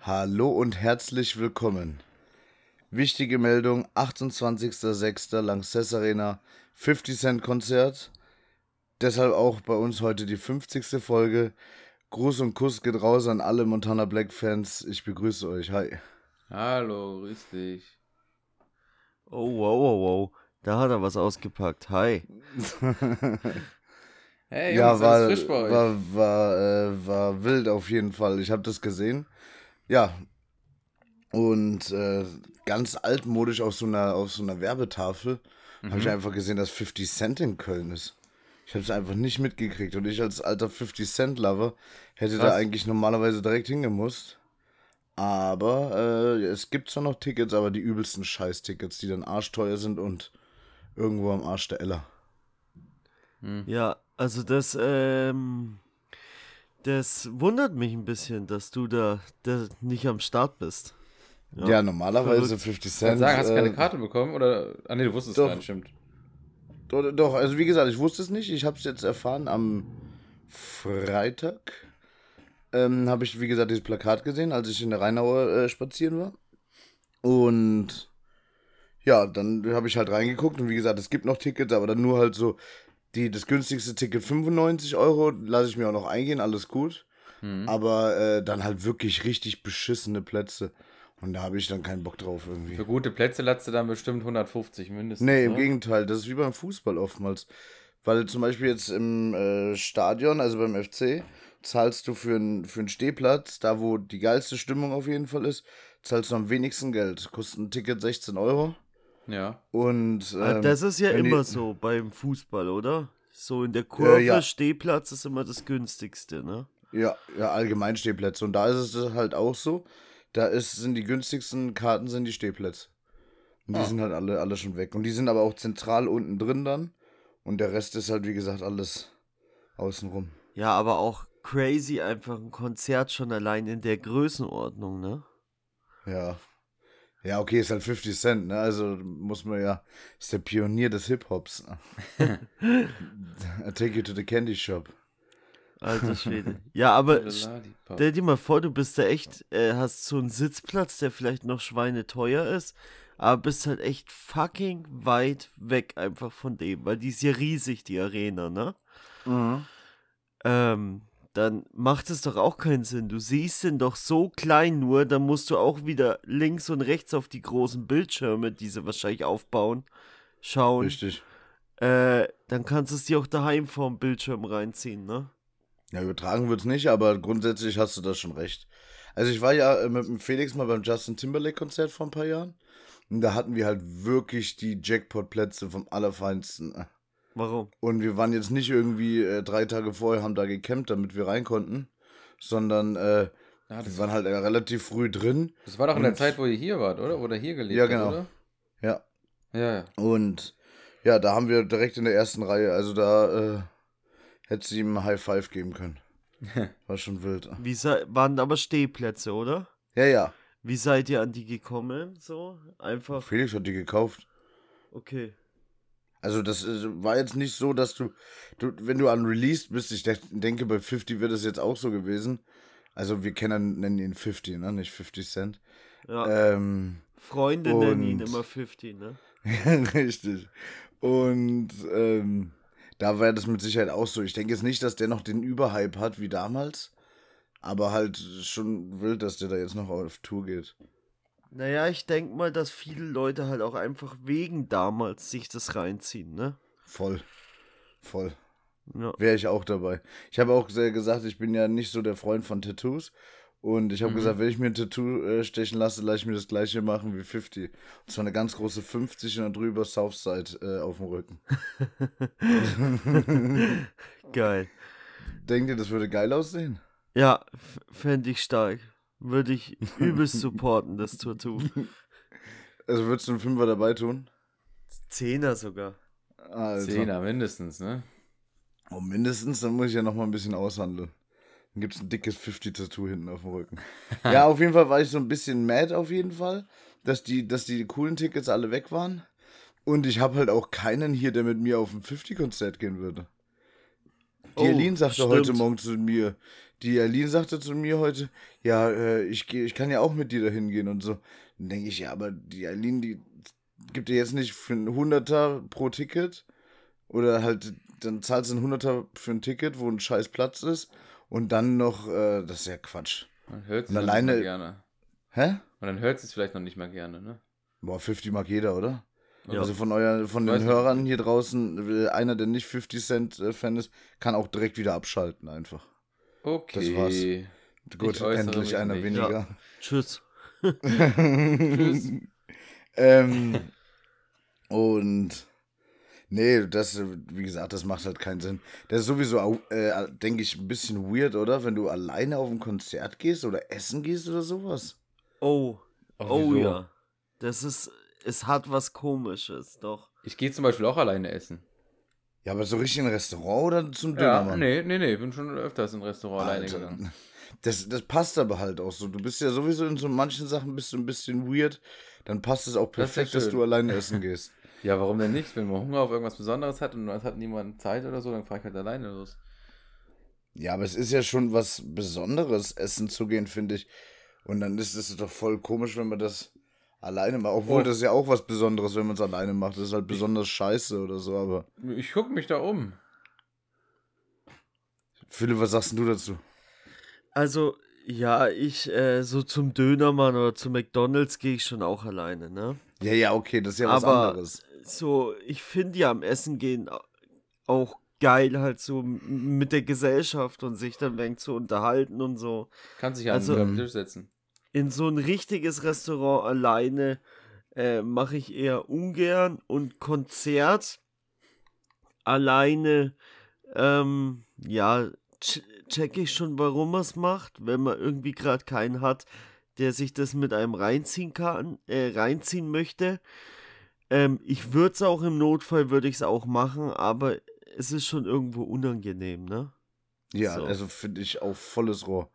Hallo und herzlich willkommen. Wichtige Meldung: 28.06. Lanxess Arena 50 Cent Konzert. Deshalb auch bei uns heute die 50. Folge. Gruß und Kuss geht raus an alle Montana Black Fans. Ich begrüße euch. Hi. Hallo, grüß dich. Oh, wow, wow, wow. Da hat er was ausgepackt. Hi. Hey, ja, Jungs, war, alles frisch bei euch. war, war, äh, war wild auf jeden Fall. Ich habe das gesehen. Ja. Und äh, ganz altmodisch auf so einer, auf so einer Werbetafel habe Mhm. ich einfach gesehen, dass 50 Cent in Köln ist. Ich habe es einfach nicht mitgekriegt. Und ich als alter 50 Cent Lover hätte da Krass. eigentlich normalerweise direkt hingemusst. Aber äh, es gibt zwar noch Tickets, aber die übelsten Scheiß-Tickets, die dann arschteuer sind und irgendwo am Arsch der Ella. Ja, also das, ähm, das wundert mich ein bisschen, dass du da, da nicht am Start bist. Ja, normalerweise Verrückt. 50 Ich Cent. wollte sagen, hast du keine äh, Karte bekommen? Oder. Ah, nee, du wusstest Doch. gar nicht, stimmt. Doch, doch, also wie gesagt, ich wusste es nicht. Ich habe es jetzt erfahren am Freitag. Ähm, habe ich, wie gesagt, dieses Plakat gesehen, als ich in der Rheinauer äh, spazieren war. Und ja, dann habe ich halt reingeguckt und wie gesagt, es gibt noch Tickets, aber dann nur halt so die, das günstigste Ticket 95 Euro, lasse ich mir auch noch eingehen, alles gut. Mhm. Aber äh, dann halt wirklich richtig beschissene Plätze. Und da habe ich dann keinen Bock drauf irgendwie. Für gute Plätze latzt du dann bestimmt 150 mindestens. Nee, im ne? Gegenteil, das ist wie beim Fußball oftmals. Weil zum Beispiel jetzt im äh, Stadion, also beim FC, zahlst du für, einen für einen Stehplatz, da wo die geilste Stimmung auf jeden Fall ist, zahlst du am wenigsten Geld. Kostet ein Ticket 16 Euro. Ja. Und Ah, ähm, das ist ja wenn die- immer so beim Fußball, oder? So in der Kurve, ja. Stehplatz ist immer das günstigste, ne? Ja, ja, allgemein Stehplätze. Und da ist es halt auch so. Da ist, sind die günstigsten Karten sind die Stehplätze. Und die Ah. sind halt alle, alle schon weg. Und die sind aber auch zentral unten drin dann. Und der Rest ist halt, wie gesagt, alles außenrum. Ja, aber auch crazy einfach ein Konzert schon allein in der Größenordnung, ne? Ja. Ja, okay, ist halt 50 Cent, ne? Also muss man ja, ist der Pionier des Hip-Hops. I take you to the candy shop. Alter Schwede. Ja, aber. Stell dir mal vor, du bist da echt, äh, hast so einen Sitzplatz, der vielleicht noch schweineteuer ist, aber bist halt echt fucking weit weg einfach von dem, weil die ist ja riesig, die Arena, ne? Ähm, dann macht es doch auch keinen Sinn. Du siehst den doch so klein nur, dann musst du auch wieder links und rechts auf die großen Bildschirme, die sie wahrscheinlich aufbauen, schauen. Richtig. Äh, dann kannst du es dir auch daheim vorm Bildschirm reinziehen, ne? Ja, übertragen wird's nicht, aber grundsätzlich hast du da schon recht. Also ich war ja äh, mit dem Felix mal beim Justin Timberlake-Konzert vor ein paar Jahren. Und da hatten wir halt wirklich die Jackpot-Plätze vom Allerfeinsten. Warum? Und wir waren jetzt nicht irgendwie äh, drei Tage vorher, haben da gecampt, damit wir rein konnten, sondern äh, Ah, wir waren halt äh, relativ früh drin. das war doch in der Zeit, wo ihr hier wart, oder? Oder hier gelebt Ja, habt, genau. oder? Ja, Ja, ja. Und ja, da haben wir direkt in der ersten Reihe, also da äh, hätte sie ihm ein High Five geben können. War schon wild. Wie sei, waren aber Stehplätze, oder? Ja, ja. Wie seid ihr an die gekommen? So? Einfach. Felix hat die gekauft. Okay. Also das äh, war jetzt nicht so, dass du, du wenn du an Released bist, ich dech- denke bei 50 wird es jetzt auch so gewesen. Also wir kennen, nennen ihn 50, ne? Nicht 50 Cent. Ja. Ähm, Freunde nennen ihn immer 50, ne? Richtig. Und ähm, da war das mit Sicherheit auch so. Ich denke jetzt nicht, dass der noch den Überhype hat wie damals. Aber halt schon wild, dass der da jetzt noch auf Tour geht. Naja, ich denke mal, dass viele Leute halt auch einfach wegen damals sich das reinziehen, ne? Voll. Voll. Ja. Wäre ich auch dabei. Ich habe auch sehr gesagt, ich bin ja nicht so der Freund von Tattoos. Und ich habe Mhm. gesagt, wenn ich mir ein Tattoo äh, stechen lasse, lasse ich mir das gleiche machen wie 50. Und zwar eine ganz große 50 und dann drüber Southside äh, auf dem Rücken. Geil. Denkt ihr, das würde geil aussehen? Ja, fände ich stark. Würde ich übelst supporten, das Tattoo. Also würdest du einen Fünfer dabei tun? Zehner sogar. Alter. Zehner mindestens, ne? Oh, mindestens, dann muss ich ja noch mal ein bisschen aushandeln. Dann gibt es ein dickes 50-Tattoo hinten auf dem Rücken. ja, auf jeden Fall war ich so ein bisschen mad auf jeden Fall, dass die, dass die coolen Tickets alle weg waren. Und ich habe halt auch keinen hier, der mit mir auf ein 50-Konzert gehen würde. Die Oh, Elin sagte stimmt. heute Morgen zu mir, die Aline sagte zu mir heute, ja, äh, ich, geh, ich kann ja auch mit dir dahin gehen und so. Dann denke ich, ja, aber die Aline, die gibt dir jetzt nicht für einen Hunderter pro Ticket oder halt, dann zahlst du einen Hunderter für ein Ticket, wo ein scheiß Platz ist und dann noch, äh, das ist ja Quatsch. Man hört es noch nicht alleine- mal gerne. Hä? Und dann hört es vielleicht noch nicht mal gerne, ne? Boah, 50 mag jeder, oder? Ja. Also von euer, von Weiß den nicht. Hörern hier draußen, äh, einer, der nicht 50 Cent äh, Fan ist, kann auch direkt wieder abschalten einfach. Okay. war's. Gut, endlich einer nicht. weniger. Tschüss. Tschüss. ähm, und nee, das, wie gesagt, das macht halt keinen Sinn. Das ist sowieso, äh, denke ich, ein bisschen weird, oder? Wenn du alleine auf ein Konzert gehst oder essen gehst oder sowas. Oh. Ach, Oh ja. Das ist, es hat was komisches, doch. Ich gehe zum Beispiel auch alleine essen. Ja, aber so richtig in ein Restaurant oder zum Ja, Dönermann? nee, nee, nee. Ich bin schon öfters in ein Restaurant alleine Alter, gegangen. Das, das passt aber halt auch so. Du bist ja sowieso in so manchen Sachen bist du ein bisschen weird. Dann passt es auch Das ja perfekt, dass schön. du alleine essen gehst. Ja, warum denn nicht? Wenn man Hunger auf irgendwas Besonderes hat und es hat niemand Zeit oder so, dann fahre ich halt alleine los. Ja, aber es ist ja schon was Besonderes, essen zu gehen, finde ich. Und dann ist es doch voll komisch, wenn man das alleine macht. Obwohl, Oh. das ist ja auch was Besonderes, wenn man es alleine macht. Das ist halt besonders scheiße oder so, aber. Ich gucke mich da um. Philipp, was sagst du dazu? Also, ja, ich, äh, so zum Dönermann oder zu McDonalds gehe ich schon auch alleine, ne? Ja, ja, okay, das ist ja was Aber anderes. so, ich finde ja am Essen gehen au- auch geil, halt so mit der Gesellschaft und sich dann wenig zu unterhalten und so. Kannst dich ja Also- an den Tisch setzen. In so ein richtiges Restaurant alleine äh, mache ich eher ungern und Konzert alleine, ähm, ja, ch check ich schon, warum man es macht, wenn man irgendwie gerade keinen hat, der sich das mit einem reinziehen kann, äh, reinziehen möchte. Ähm, ich würde es auch im Notfall, würde ich es auch machen, aber es ist schon irgendwo unangenehm, ne? Ja, so. also finde ich auch volles Rohr.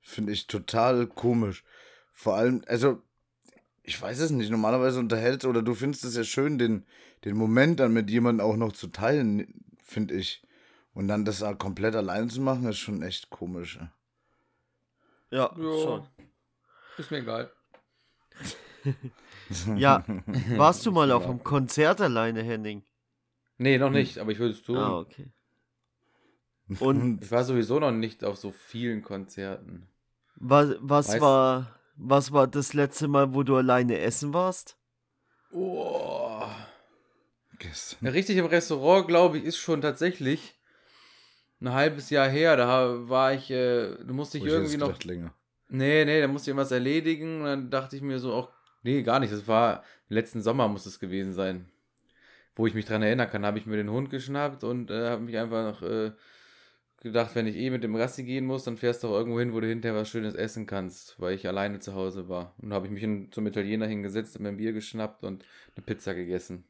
Finde ich total komisch. Vor allem, also, ich weiß es nicht, normalerweise unterhältst oder du findest es ja schön, den, den Moment dann mit jemandem auch noch zu teilen, finde ich. Und dann das auch komplett allein zu machen, ist schon echt komisch. ja. Ja, Ja. schon. Ist mir egal. Ja, warst du mal auf einem Konzert alleine, Henning? Nee, noch nicht, aber ich würde es tun. Ah, okay. Und Ich war sowieso noch nicht auf so vielen Konzerten. Was, was Weißt- war was war das letzte Mal, wo du alleine essen warst? Oh. Gestern. Ja, richtig im Restaurant, glaube ich, ist schon tatsächlich ein halbes Jahr her. Da war ich, äh, da musste ich ich irgendwie noch. länger. Nee, nee, da musste ich was erledigen. Und dann dachte ich mir so auch, nee, gar nicht. Das war letzten Sommer muss es gewesen sein. Wo ich mich dran erinnern kann, habe ich mir den Hund geschnappt und äh, habe mich einfach noch äh, gedacht, wenn ich eh mit dem Rassi gehen muss, dann fährst du auch irgendwo hin, wo du hinterher was Schönes essen kannst, weil ich alleine zu Hause war. Und habe ich mich in, zum Italiener hingesetzt, mir ein Bier geschnappt und eine Pizza gegessen.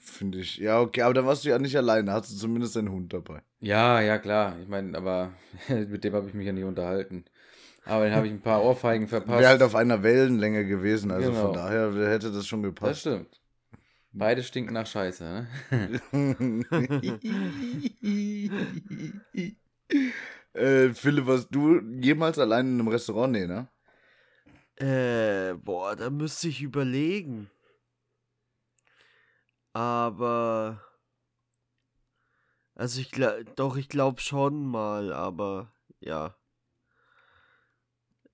Finde ich. Ja, okay, aber da warst du ja nicht alleine, hast du zumindest einen Hund dabei. Ja, ja, klar. Ich meine, aber mit dem habe ich mich ja nicht unterhalten. Aber dann habe ich ein paar Ohrfeigen verpasst. Wäre halt auf einer Wellenlänge gewesen, also Genau. von daher hätte das schon das gepasst. stimmt. Beide stinken nach Scheiße, ne? äh, Philipp, warst du jemals allein in einem Restaurant? Nee, ne? Äh, boah, da müsste ich überlegen. Aber also ich glaube, doch, ich glaube schon mal, aber ja.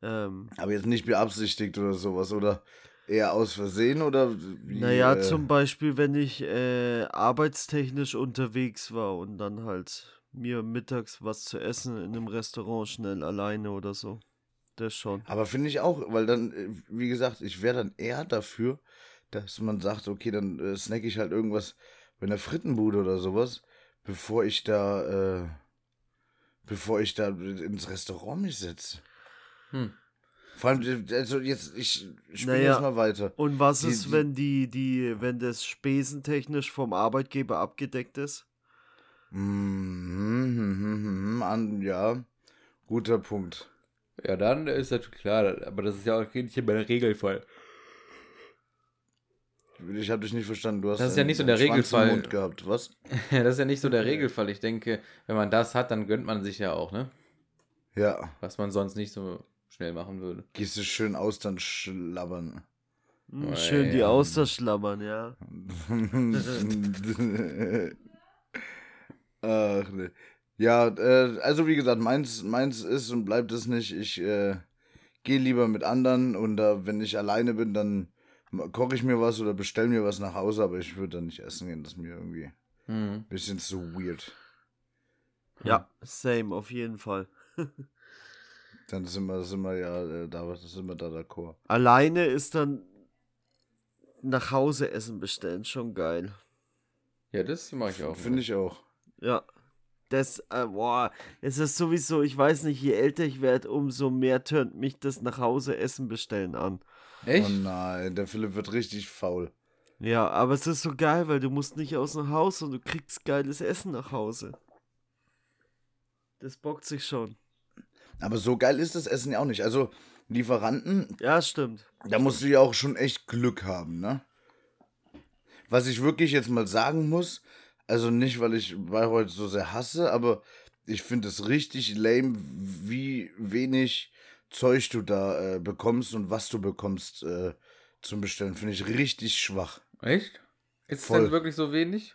Ähm, Aber jetzt nicht beabsichtigt oder sowas, oder eher aus Versehen oder wie? naja, äh, zum Beispiel, wenn ich äh, arbeitstechnisch unterwegs war und dann halt mir mittags was zu essen in einem Restaurant schnell alleine oder so. Das schon. Aber finde ich auch, weil dann, äh, wie gesagt, ich wäre dann eher dafür, dass man sagt, okay, dann äh, snack ich halt irgendwas bei einer Frittenbude oder sowas, bevor ich da, äh, bevor ich da ins Restaurant mich setze. Hm. Vor allem, also jetzt, ich spiele Naja. jetzt mal weiter. Und was Die- ist, die- wenn die, die, wenn das spesentechnisch vom Arbeitgeber abgedeckt ist? An, ja, guter Punkt. Ja, dann ist natürlich klar, aber das ist ja auch nicht immer der Regelfall. Ich habe dich nicht verstanden. Du hast Das ist ja einen- nicht so der Regelfall. Mund gehabt, was? das ist ja nicht so der Regelfall. Ich denke, wenn man das hat, dann gönnt man sich ja auch, ne? Ja. Was man sonst nicht so schnell machen würde. Gehst du schön Austern schlabbern. Hm, Oh, schön die ja. Auster schlabbern, ja. Ach ne. Ja, äh, also wie gesagt, meins, meins ist und bleibt es nicht. Ich äh, gehe lieber mit anderen und äh, wenn ich alleine bin, dann koche ich mir was oder bestelle mir was nach Hause, aber ich würde dann nicht essen gehen. Das ist mir irgendwie ein Mhm. bisschen zu weird. Ja, same, auf jeden Fall. Dann sind wir, sind wir ja äh, da, sind wir da d'accord. Alleine ist dann nach Hause Essen bestellen schon geil. Ja, das mache ich auch. Finde ich auch. Ja. Das, äh, boah, es ist sowieso, ich weiß nicht, je älter ich werde, umso mehr tönt mich das nach Hause Essen bestellen an. Echt? Oh nein, der Philipp wird richtig faul. Ja, aber es ist so geil, weil du musst nicht aus dem Haus und du kriegst geiles Essen nach Hause. Das bockt sich schon. Aber so geil ist das Essen ja auch nicht. Also, Lieferanten, Ja, stimmt. da musst du ja auch schon echt Glück haben, ne? Was ich wirklich jetzt mal sagen muss, also nicht, weil ich Bayreuth so sehr hasse, aber ich finde es richtig lame, wie wenig Zeug du da äh, bekommst und was du bekommst äh, zum Bestellen. Finde ich richtig schwach. Echt? Ist es Voll. denn wirklich so wenig?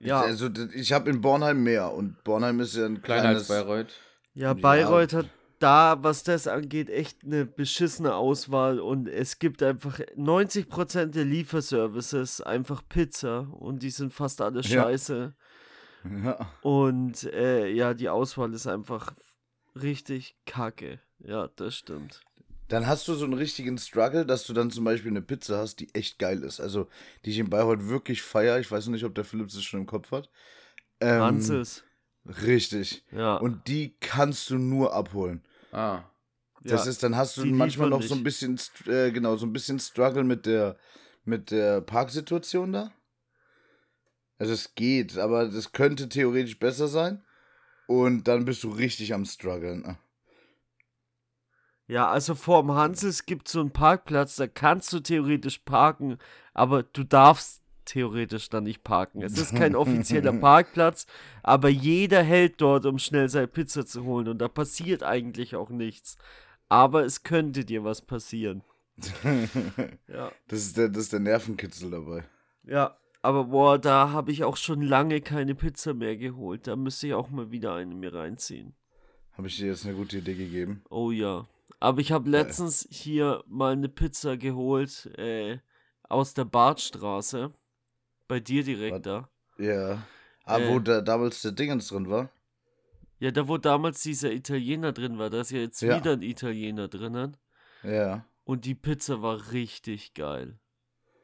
Ja, Also ich habe in Bornheim mehr und Bornheim ist ja ein Kleiner kleines... als Bayreuth. Ja, Ja. Bayreuth hat da, was das angeht, echt eine beschissene Auswahl und es gibt einfach 90% der Lieferservices einfach Pizza und die sind fast alle Ja. scheiße. Ja. Und äh, ja, die Auswahl ist einfach richtig kacke. Ja, das stimmt. Dann hast du so einen richtigen Struggle, dass du dann zum Beispiel eine Pizza hast, die echt geil ist. Also, die ich in Bayreuth wirklich feier. Ich weiß noch nicht, ob der Philips es schon im Kopf hat. Ähm, Hanses. Richtig. Ja. Und die kannst du nur abholen. Ah. Das ja. ist, dann hast du die manchmal noch so ein bisschen, äh, genau, so ein bisschen Struggle mit der, mit der Parksituation da. Also es geht, aber das könnte theoretisch besser sein. Und dann bist du richtig am struggeln. ne? Ja, also vorm Hansels gibt es so einen Parkplatz, da kannst du theoretisch parken, aber du darfst theoretisch da nicht parken. Es ist kein offizieller Parkplatz, aber jeder hält dort, um schnell seine Pizza zu holen und da passiert eigentlich auch nichts. Aber es könnte dir was passieren. Ja. Das ist der, das ist der Nervenkitzel dabei. Ja, aber boah, da habe ich auch schon lange keine Pizza mehr geholt. Da müsste ich auch mal wieder eine mir reinziehen. Habe ich dir jetzt eine gute Idee gegeben? Oh ja. Aber ich habe letztens hier mal eine Pizza geholt äh, aus der Bartstraße. Bei dir direkt da. Ja. Ah, Äh. wo da damals der Dingens drin war? Ja, da wo damals dieser Italiener drin war, da ist ja jetzt Ja. wieder ein Italiener drinnen. Ja. Und die Pizza war richtig geil.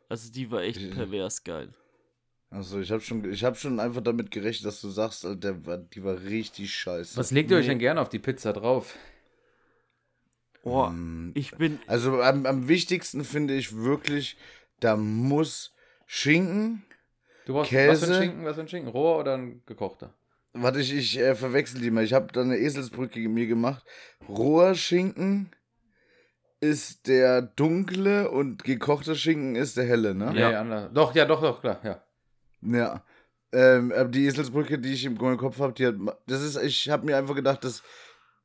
Also die war echt Die- pervers geil. Also ich habe schon, ich habe schon einfach damit gerechnet, dass du sagst, Alter, der war, die war richtig scheiße. Was legt ihr euch Nee. denn gerne auf die Pizza drauf? Oh, Hm, ich bin. Also am, am wichtigsten finde ich wirklich, da muss Schinken. Du brauchst was für Käse. ein Schinken? Was für ein Schinken? Roher oder ein gekochter? Warte, ich, ich äh, verwechsel die mal. Ich habe da eine Eselsbrücke mir gemacht. Roher Schinken ist der dunkle und gekochter Schinken ist der helle, ne? Nee, anders. Doch, ja, doch, doch, klar, ja. Ja. Ähm, aber die Eselsbrücke, die ich im Kopf habe, die hat. Das ist, ich habe mir einfach gedacht, das,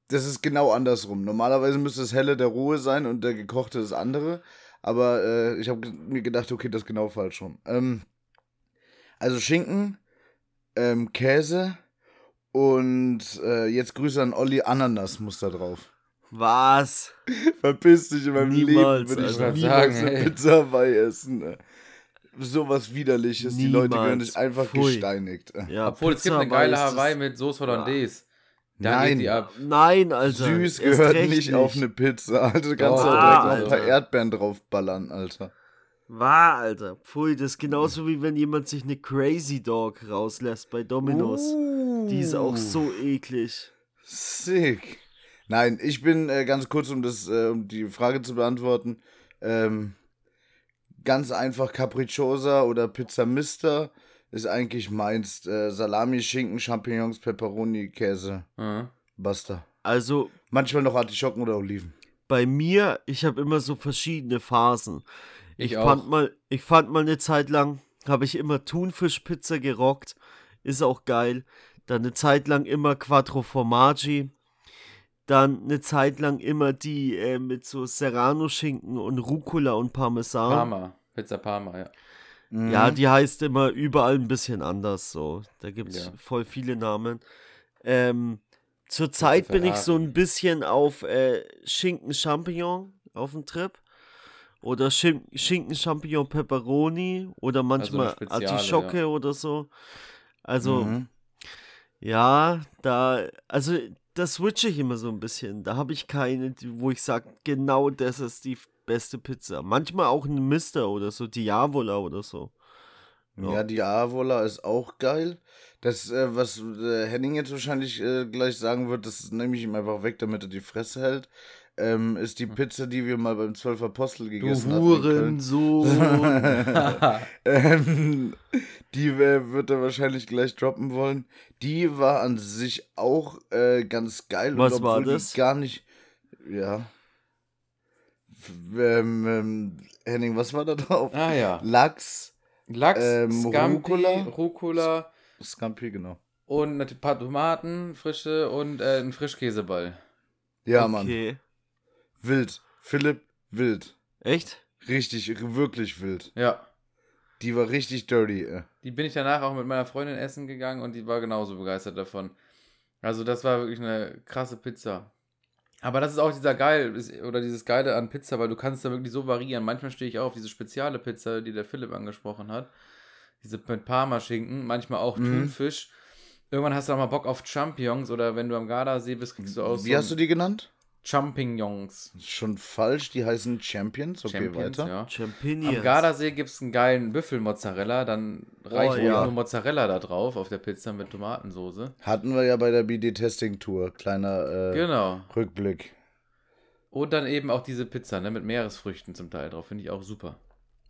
das ist genau andersrum. Normalerweise müsste das helle der rohe sein und der gekochte das andere. Aber äh, ich habe mir gedacht, okay, das ist genau falsch rum. Ähm, also Schinken, ähm, Käse und äh, jetzt Grüße an Olli, Ananas muss da drauf. Was? Verpiss dich in meinem Niemals, Leben, würde ich Alter. niemals Sagen, eine. Pizza Hawaii essen. ne. Sowas widerliches. Die Leute Niemals. dich einfach Pfui. gesteinigt. Ja, Obwohl, es gibt Pizza eine geile Hawaii mit Soße Hollandaise. Da Nein. geht die ab. Nein, Alter. Süß gehört nicht auf eine Pizza. Alter, du kannst Doch, da direkt noch ein paar Erdbeeren draufballern, Alter. War, Alter. Pfui, das ist genauso wie wenn jemand sich eine Crazy Dog rauslässt bei Domino's. Die ist auch so eklig. Sick. Nein, ich bin äh, ganz kurz, um das, äh, um die Frage zu beantworten. Ähm, ganz einfach Capricciosa oder Pizza Mister ist eigentlich meins. Äh, Salami, Schinken, Champignons, Pepperoni, Käse, Mhm. basta. Also Manchmal noch Artischocken oder Oliven. bei mir, ich habe immer so verschiedene Phasen. Ich Ich auch. fand mal, ich fand mal eine Zeit lang, habe ich immer Thunfischpizza gerockt. Ist auch geil. Dann eine Zeit lang immer Quattro Formaggi. Dann eine Zeit lang immer die äh, mit so Serrano-Schinken und Rucola und Parmesan. Parma. Pizza Parma, ja. Mhm. Ja, die heißt immer überall ein bisschen anders so. Da gibt es Ja. voll viele Namen. Ähm, Zurzeit bin ich so ein bisschen auf äh, Schinken Champignon auf dem Trip. Oder Schin Schinken Champignon Pepperoni oder manchmal Speziale, Artischocke oder so. Also, Mhm. ja, da, also da switche ich immer so ein bisschen. Da habe ich keine, wo ich sage, genau das ist die beste Pizza. Manchmal auch ein Mister oder so, Diavola oder so. Ja, die Avola ist auch geil. Das, äh, was äh, Henning jetzt wahrscheinlich äh, gleich sagen wird, das nehme ich ihm einfach weg, damit er die Fresse hält, ähm, ist die Pizza, die wir mal beim Zwölf Apostel gegessen haben. Hurensohn. ähm, die äh, wird er wahrscheinlich gleich droppen wollen. Die war an sich auch äh, ganz geil. Was und war das? Gar nicht. Ja. Ähm, ähm, Henning, was war da drauf? Ah ja. Lachs, Lachs, Ähm, Scampi, Rucola. Rucola, Scampi, genau. und ein paar Tomaten, frische und äh, ein Frischkäseball. Ja, Mann. Wild. Philipp, wild. Echt? Richtig, wirklich wild. Ja. Die war richtig dirty. Äh. Die bin ich danach auch mit meiner Freundin essen gegangen und die war genauso begeistert davon. Also das war wirklich eine krasse Pizza. Aber das ist auch dieser geil oder dieses geile an Pizza, weil du kannst da wirklich so variieren. Manchmal stehe ich auch auf diese spezielle Pizza, die der Philipp angesprochen hat. Diese mit Parmaschinken, manchmal auch Mhm. Thunfisch. Irgendwann hast du auch mal Bock auf Champignons oder wenn du am Gardasee bist, kriegst du auch Wie hast du die genannt? Champignons. Schon falsch, die heißen Champions. Okay, Champions, weiter. ja. Champignons. Am Gardasee gibt es einen geilen Büffelmozzarella, dann reicht ja. nur Mozzarella da drauf auf der Pizza mit Tomatensoße. Hatten wir ja bei der BD-Testing-Tour. Kleiner äh, Genau. Rückblick. Und dann eben auch diese Pizza, ne, mit Meeresfrüchten zum Teil drauf, finde ich auch super.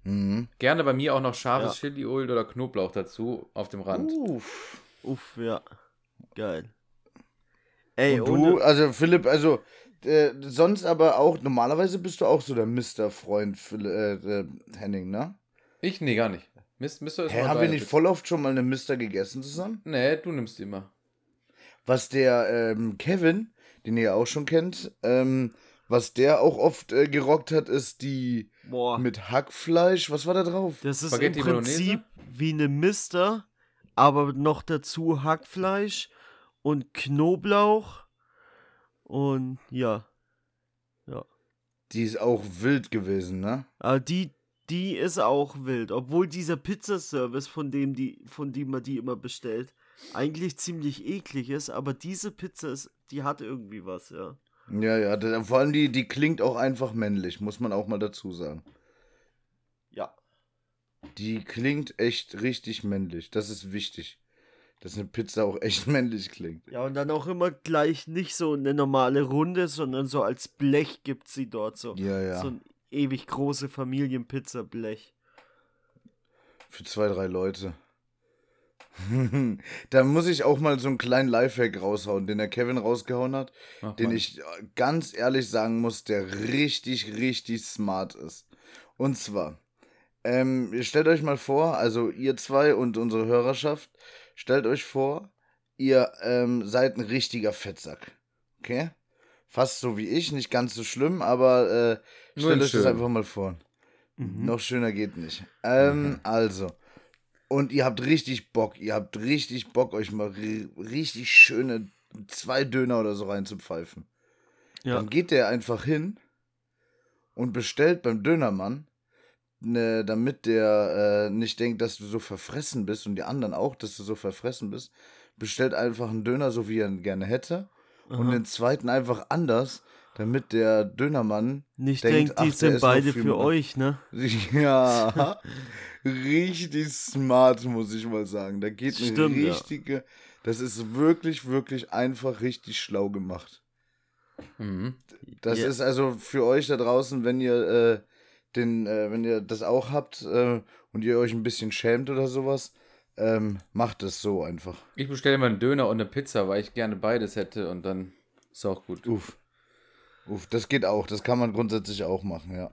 Mhm. Gerne bei mir auch noch scharfes Ja. Chiliöl oder Knoblauch dazu auf dem Rand. Uff. Uff, ja. Geil. Ey, Und du, ohne, also Philipp, also äh, sonst aber auch, normalerweise bist du auch so der Mister-Freund, Phil- äh, äh, Henning, ne? Ich? Nee, gar nicht. Mist, Mist, Hä, haben wir nicht voll oft schon mal eine Mister gegessen zusammen? Nee, du nimmst die immer. Was der ähm, Kevin, den ihr auch schon kennt, ähm, was der auch oft äh, gerockt hat, ist die boah, mit Hackfleisch. Was war da drauf? das ist Spaghetti im Prinzip Bolognese? wie eine Mister, aber noch dazu Hackfleisch und Knoblauch und ja. Die ist auch wild gewesen, ne? Aber die, die ist auch wild, obwohl dieser Pizzaservice, von dem die, von dem man die immer bestellt, eigentlich ziemlich eklig ist, aber diese Pizza ist, die hat irgendwie was, ja. Ja, ja, da- vor allem die, die klingt auch einfach männlich, muss man auch mal dazu sagen. Ja. Die klingt echt richtig männlich. Das ist wichtig. Dass eine Pizza auch echt männlich klingt. Ja, und dann auch immer gleich nicht so eine normale Runde, sondern so als Blech gibt sie dort so. Ja, ja. So ein ewig große Familienpizza-Blech. Für zwei, drei Leute. da muss ich auch mal so einen kleinen Lifehack raushauen, den der Kevin rausgehauen hat, Mach den ich äh, ganz ehrlich sagen muss, der richtig, richtig smart ist. Und zwar, ähm, stellt euch mal vor, also ihr zwei und unsere Hörerschaft, stellt euch vor, ihr ähm, seid ein richtiger Fettsack. Okay? Fast so wie ich, nicht ganz so schlimm, aber äh, stellt euch das schön. einfach mal vor. Mhm. Noch schöner geht nicht. Ähm, also. Und ihr habt richtig Bock, ihr habt richtig Bock, euch mal ri- richtig schöne zwei Döner oder so reinzupfeifen. Ja. Dann geht der einfach hin und bestellt beim Dönermann, ne, damit der äh, nicht denkt, dass du so verfressen bist und die anderen auch, dass du so verfressen bist, bestellt einfach einen Döner, so wie er ihn gerne hätte. Und Aha. den zweiten einfach anders, damit der Dönermann Nicht denkt, denkt, ach, die der sind beide für mit- euch, ne? Ja, richtig smart, muss ich mal sagen. Da geht eine Stimmt, ja. richtige. Das ist wirklich, wirklich einfach richtig schlau gemacht. Mhm. Das Ja. ist also für euch da draußen, wenn ihr äh, den, äh, wenn ihr das auch habt äh, und ihr euch ein bisschen schämt oder sowas, ähm, macht es so einfach. Ich bestelle mal einen Döner und eine Pizza, weil ich gerne beides hätte und dann ist auch gut. Uff. Uff, das geht auch. Das kann man grundsätzlich auch machen, ja.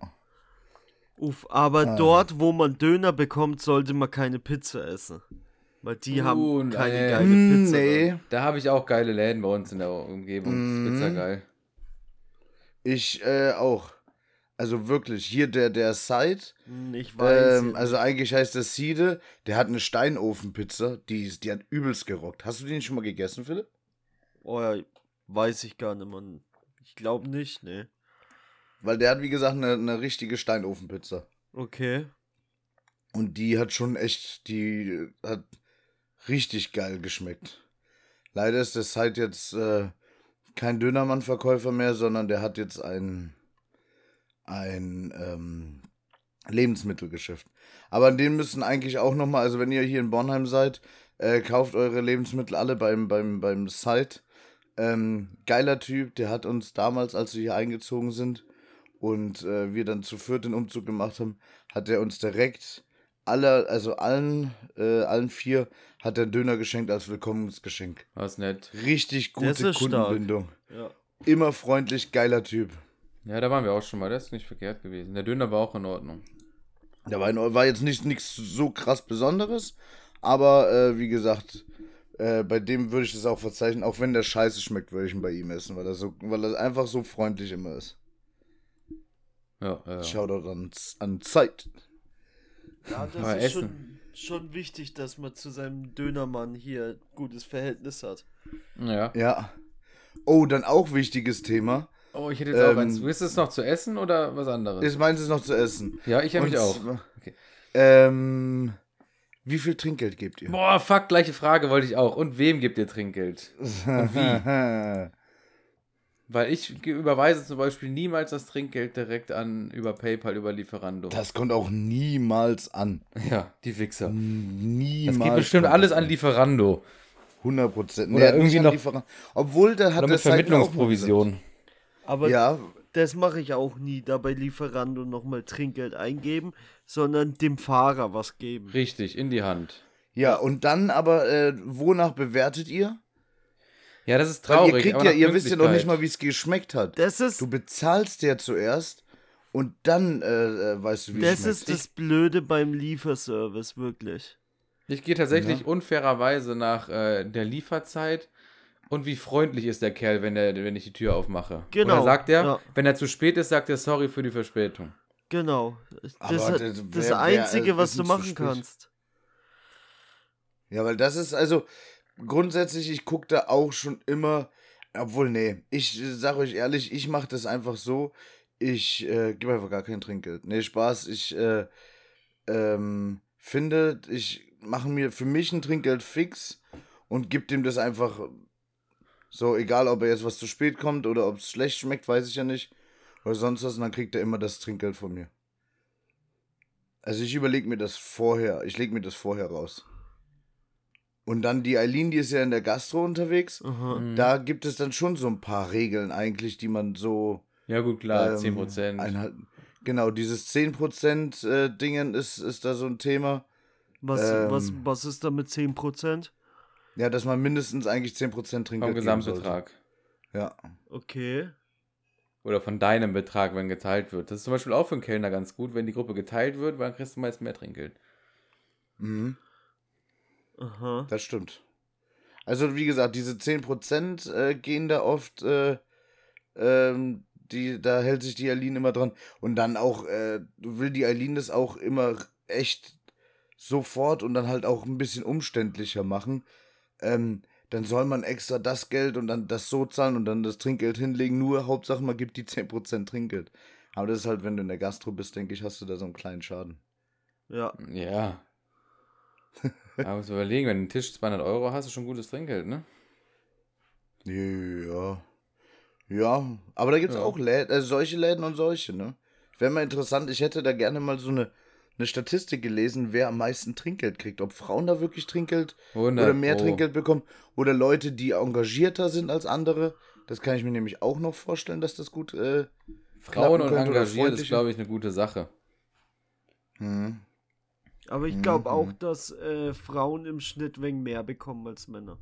Uff, aber Ah. dort, wo man Döner bekommt, sollte man keine Pizza essen. Weil die Uh, haben keine nee. geile Hm, Pizza. nee. dann. Da habe ich auch geile Läden bei uns in der Umgebung. Das ist Pizza geil. Ich äh, auch. Also wirklich, hier der, der Side, Hm, Ich weiß. ähm, also eigentlich heißt das Siede, der hat eine Steinofenpizza, die, die hat übelst gerockt. Hast du die nicht schon mal gegessen, Philipp? oh ja, weiß ich gar nicht, Mann. Ich glaube nicht, ne. Weil der hat, wie gesagt, eine, eine richtige Steinofenpizza. Okay. Und die hat schon echt, die hat richtig geil geschmeckt. Leider ist der Side jetzt äh, kein Dönermann-Verkäufer mehr, sondern der hat jetzt ein, ein ähm, Lebensmittelgeschäft. Aber an den müssen eigentlich auch nochmal, also wenn ihr hier in Bornheim seid, äh, kauft eure Lebensmittel alle beim, beim, beim Side. Ähm, geiler Typ, der hat uns damals, als wir hier eingezogen sind und äh, wir dann zu viert den Umzug gemacht haben, hat er uns direkt alle, also allen, äh, allen vier, hat er Döner geschenkt als Willkommensgeschenk. Was nett. Richtig gute. Kundenbindung. Ja. Immer freundlich, geiler Typ. Ja, da waren wir auch schon mal. Das ist nicht verkehrt gewesen. Der Döner war auch in Ordnung. Der war, in- war jetzt nicht nichts so krass Besonderes, aber äh, wie gesagt, äh, bei dem würde ich das auch verzeichnen, auch wenn der scheiße schmeckt, würde ich ihn bei ihm essen, weil er, so, weil er einfach so freundlich immer ist. Ja, ja. Shoutout an, an Zeit. Ja, das Aber ist Essen. schon, schon wichtig, dass man zu seinem Dönermann hier gutes Verhältnis hat. ja. Ja. Oh, dann auch wichtiges Thema. Oh, ich hätte jetzt auch Ähm, eins. Willst du es noch zu essen oder was anderes? Ist meins ist noch zu essen. ja, ich habe mich Und auch. Okay. Ähm, wie viel Trinkgeld gebt ihr? Boah, fuck, gleiche Frage wollte ich auch. Und wem gibt ihr Trinkgeld? Weil ich überweise zum Beispiel niemals das Trinkgeld direkt an über PayPal, über Lieferando. Das kommt auch niemals an. ja, die Wichser. Niemals. Das geht bestimmt alles an Lieferando. 100 Prozent. Oder irgendwie noch- Obwohl, der hat Oder mit auch Vermittlungsprovision. Aber. Ja, das mache ich auch nie, da bei Lieferando nochmal Trinkgeld eingeben, sondern dem Fahrer was geben. Richtig, in die Hand. ja, und dann aber, äh, wonach bewertet ihr? Ja, das ist Weil traurig. ihr kriegt aber ja, ihr wisst ja noch nicht mal, wie es geschmeckt hat. Das ist, Du bezahlst ja zuerst und dann äh, äh, weißt du, wie es das schmeckt. ist das Blöde beim Lieferservice, wirklich. Ich gehe tatsächlich Ja. unfairerweise nach äh, der Lieferzeit und wie freundlich ist der Kerl, wenn, der, wenn ich die Tür aufmache. Genau, Oder sagt er, ja. wenn er zu spät ist, sagt er sorry für die Verspätung. Genau. Das, Aber das, das- wer, Einzige, äh, was ist du machen kannst. Ja, weil das ist also grundsätzlich, ich gucke da auch schon immer, obwohl, nee, ich äh, sag euch ehrlich, ich mache das einfach so, ich äh, gebe einfach gar kein Trinkgeld. Nee, Spaß, ich äh, ähm, finde, ich mache mir für mich ein Trinkgeld fix und gebe dem das einfach so, egal ob er jetzt was zu spät kommt oder ob es schlecht schmeckt, weiß ich ja nicht. Oder sonst was, und dann kriegt er immer das Trinkgeld von mir. Also ich überlege mir das vorher, ich lege mir das vorher raus. Und dann die Eileen, die ist ja in der Gastro unterwegs. Aha. Mhm. Da gibt es dann schon so ein paar Regeln eigentlich, die man so Ja gut, klar, ähm, 10%. einhalten. Genau, dieses 10% äh, Dingen ist, ist da so ein Thema. Was, Ähm. was, was ist da mit 10%? Ja, dass man mindestens eigentlich 10% Trinkgeld vom Gesamtbetrag. sollte. Ja. Okay. Oder von deinem Betrag, wenn geteilt wird. Das ist zum Beispiel auch für einen Kellner ganz gut, wenn die Gruppe geteilt wird, weil dann kriegst du meist mehr Trinkgeld. Mhm, Aha. das stimmt. Also, wie gesagt, diese 10% äh, gehen da oft, äh, ähm, die, da hält sich die Eileen immer dran. Und dann auch, äh, will die Eileen das auch immer echt sofort und dann halt auch ein bisschen umständlicher machen. Ähm, dann soll man extra das Geld und dann das so zahlen und dann das Trinkgeld hinlegen. Nur Hauptsache, man gibt die 10% Trinkgeld. Aber das ist halt, wenn du in der Gastro bist, denke ich, hast du da so einen kleinen Schaden. Ja. Ja. Aber muss überlegen, wenn du einen Tisch 200 Euro hast, ist schon gutes Trinkgeld, ne? Ja. Ja, aber da gibt es Ja. auch Läden, also solche Läden und solche, ne? Wäre mal interessant, ich hätte da gerne mal so eine, eine Statistik gelesen, wer am meisten Trinkgeld kriegt. Ob Frauen da wirklich Trinkgeld 100 oder mehr Pro. Trinkgeld bekommen oder Leute, die engagierter sind als andere. Das kann ich mir nämlich auch noch vorstellen, dass das gut. Äh, Frauen und engagiert ist, glaube ich, eine gute Sache. hm. Aber ich glaube Mhm. auch, dass äh, Frauen im Schnitt wegen mehr bekommen als Männer.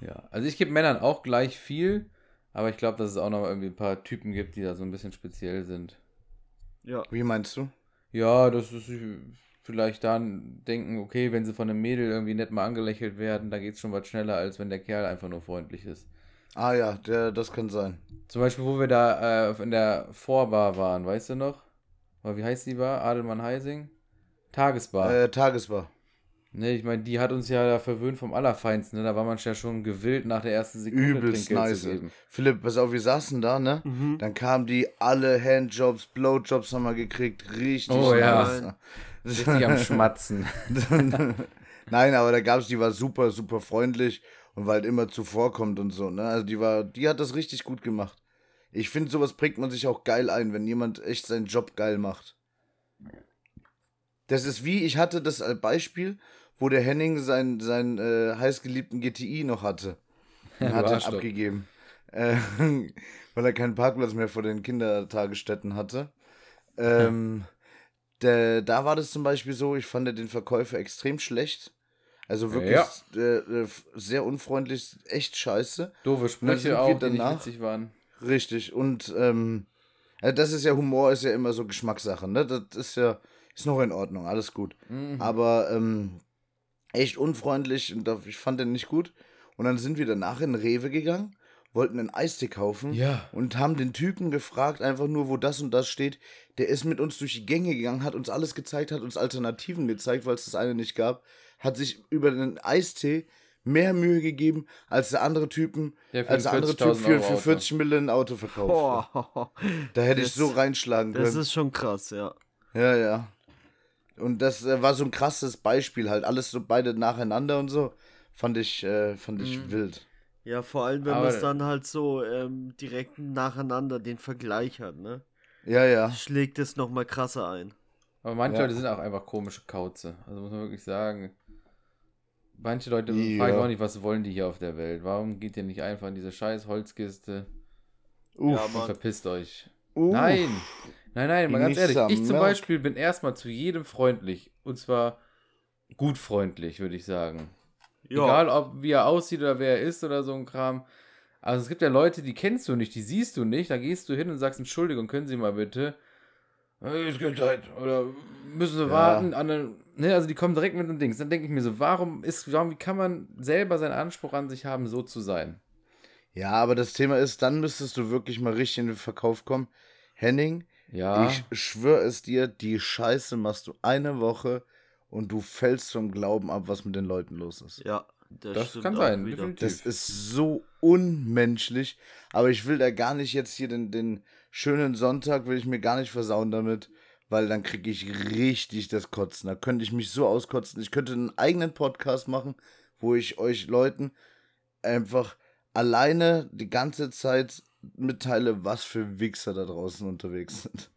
Ja, also ich gebe Männern auch gleich viel, aber ich glaube, dass es auch noch irgendwie ein paar Typen gibt, die da so ein bisschen speziell sind. Ja. Wie meinst du? Ja, dass sie vielleicht dann denken, okay, wenn sie von einem Mädel irgendwie nett mal angelächelt werden, da geht es schon was schneller, als wenn der Kerl einfach nur freundlich ist. Ah ja, der, das kann sein. Zum Beispiel, wo wir da äh, in der Vorbar waren, weißt du noch? Wie heißt die Bar? Adelmann Heising? Tagesbar. Äh, Tagesbar. Ne, ich meine, die hat uns ja da verwöhnt vom Allerfeinsten. Ne? Da war man ja schon gewillt, nach der ersten Sekunde Übelst Trinkgeld nice. zu geben. Philipp, pass auf, wir saßen da, ne? Mhm. Dann kamen die alle Handjobs, Blowjobs haben wir gekriegt. Richtig Oh ja. Richtig am Schmatzen. Nein, aber da gab's, die war super, super freundlich und weil halt immer zuvorkommt und so, ne? Also die war, die hat das richtig gut gemacht. Ich finde, sowas prägt man sich auch geil ein, wenn jemand echt seinen Job geil macht. Das ist wie, ich hatte das als Beispiel, wo der Henning seinen, seinen äh, heißgeliebten GTI noch hatte. Du hat Arschloch. abgegeben. Äh, weil er keinen Parkplatz mehr vor den Kindertagesstätten hatte. Ähm, der, da war das zum Beispiel so, ich fand den Verkäufer extrem schlecht. Also wirklich Ja. äh, äh, sehr unfreundlich, echt scheiße. Doofe Sprüche auch, die nicht danach- witzig waren. Richtig. Und ähm, das ist ja Humor, ist ja immer so Geschmackssache, ne? Das ist ja, ist noch in Ordnung, alles gut. Mhm. Aber ähm, echt unfreundlich und ich fand den nicht gut. Und dann sind wir danach in Rewe gegangen, wollten einen Eistee kaufen Ja. und haben den Typen gefragt, einfach nur, wo das und das steht. Der ist mit uns durch die Gänge gegangen, hat uns alles gezeigt, hat uns Alternativen gezeigt, weil es das eine nicht gab, hat sich über den Eistee mehr Mühe gegeben, als der andere Typen, Der für als der andere Typ 40.000 für, für Auto. 40 Millionen ein Auto verkauft. Boah, Da hätte ich Das- so reinschlagen können. das ist schon krass, ja. Ja, ja. Und das äh, war so ein krasses Beispiel halt. Alles so beide nacheinander und so. Fand ich, äh, fand ich Mhm. wild. Ja, vor allem, wenn man es dann halt so ähm, direkt nacheinander den Vergleich hat, ne? Ja, ja. Schlägt es nochmal krasser ein. Aber manche Ja. Leute sind auch einfach komische Kauze. Also muss man wirklich sagen. Manche Leute Ja. fragen auch nicht, was wollen die hier auf der Welt? Warum geht ihr nicht einfach in diese scheiß Holzkiste Uff. Ja, verpisst euch? Uff. Nein! Nein, nein, mal ganz ehrlich. Ich zum Milk. Beispiel bin erstmal zu jedem freundlich. Und zwar gut freundlich, würde ich sagen. Ja, Egal, ob wie er aussieht oder wer er ist oder so ein Kram. Also es gibt ja Leute, die kennst du nicht, die siehst du nicht. Da gehst du hin und sagst, Entschuldigung, können Sie mal bitte. "Äh, Ist keine Zeit. Oder müssen Sie Ja. warten. Andere, ne, also die kommen direkt mit dem Dings. Dann denke ich mir so, warum ist, warum, wie kann man selber seinen Anspruch an sich haben, so zu sein? Ja, aber das Thema ist, dann müsstest du wirklich mal richtig in den Verkauf kommen. Henning, Ja. ich schwöre es dir, die Scheiße machst du eine Woche und du fällst vom Glauben ab, was mit den Leuten los ist. ja, das, Das stimmt kann auch sein, wieder. definitiv. Das ist so unmenschlich. Aber ich will da gar nicht jetzt hier den, den schönen Sonntag, will ich mir gar nicht versauen damit, weil dann kriege ich richtig das Kotzen. Da könnte ich mich so auskotzen. Ich könnte einen eigenen Podcast machen, wo ich euch Leuten einfach alleine die ganze Zeit mitteile, was für Wichser da draußen unterwegs sind.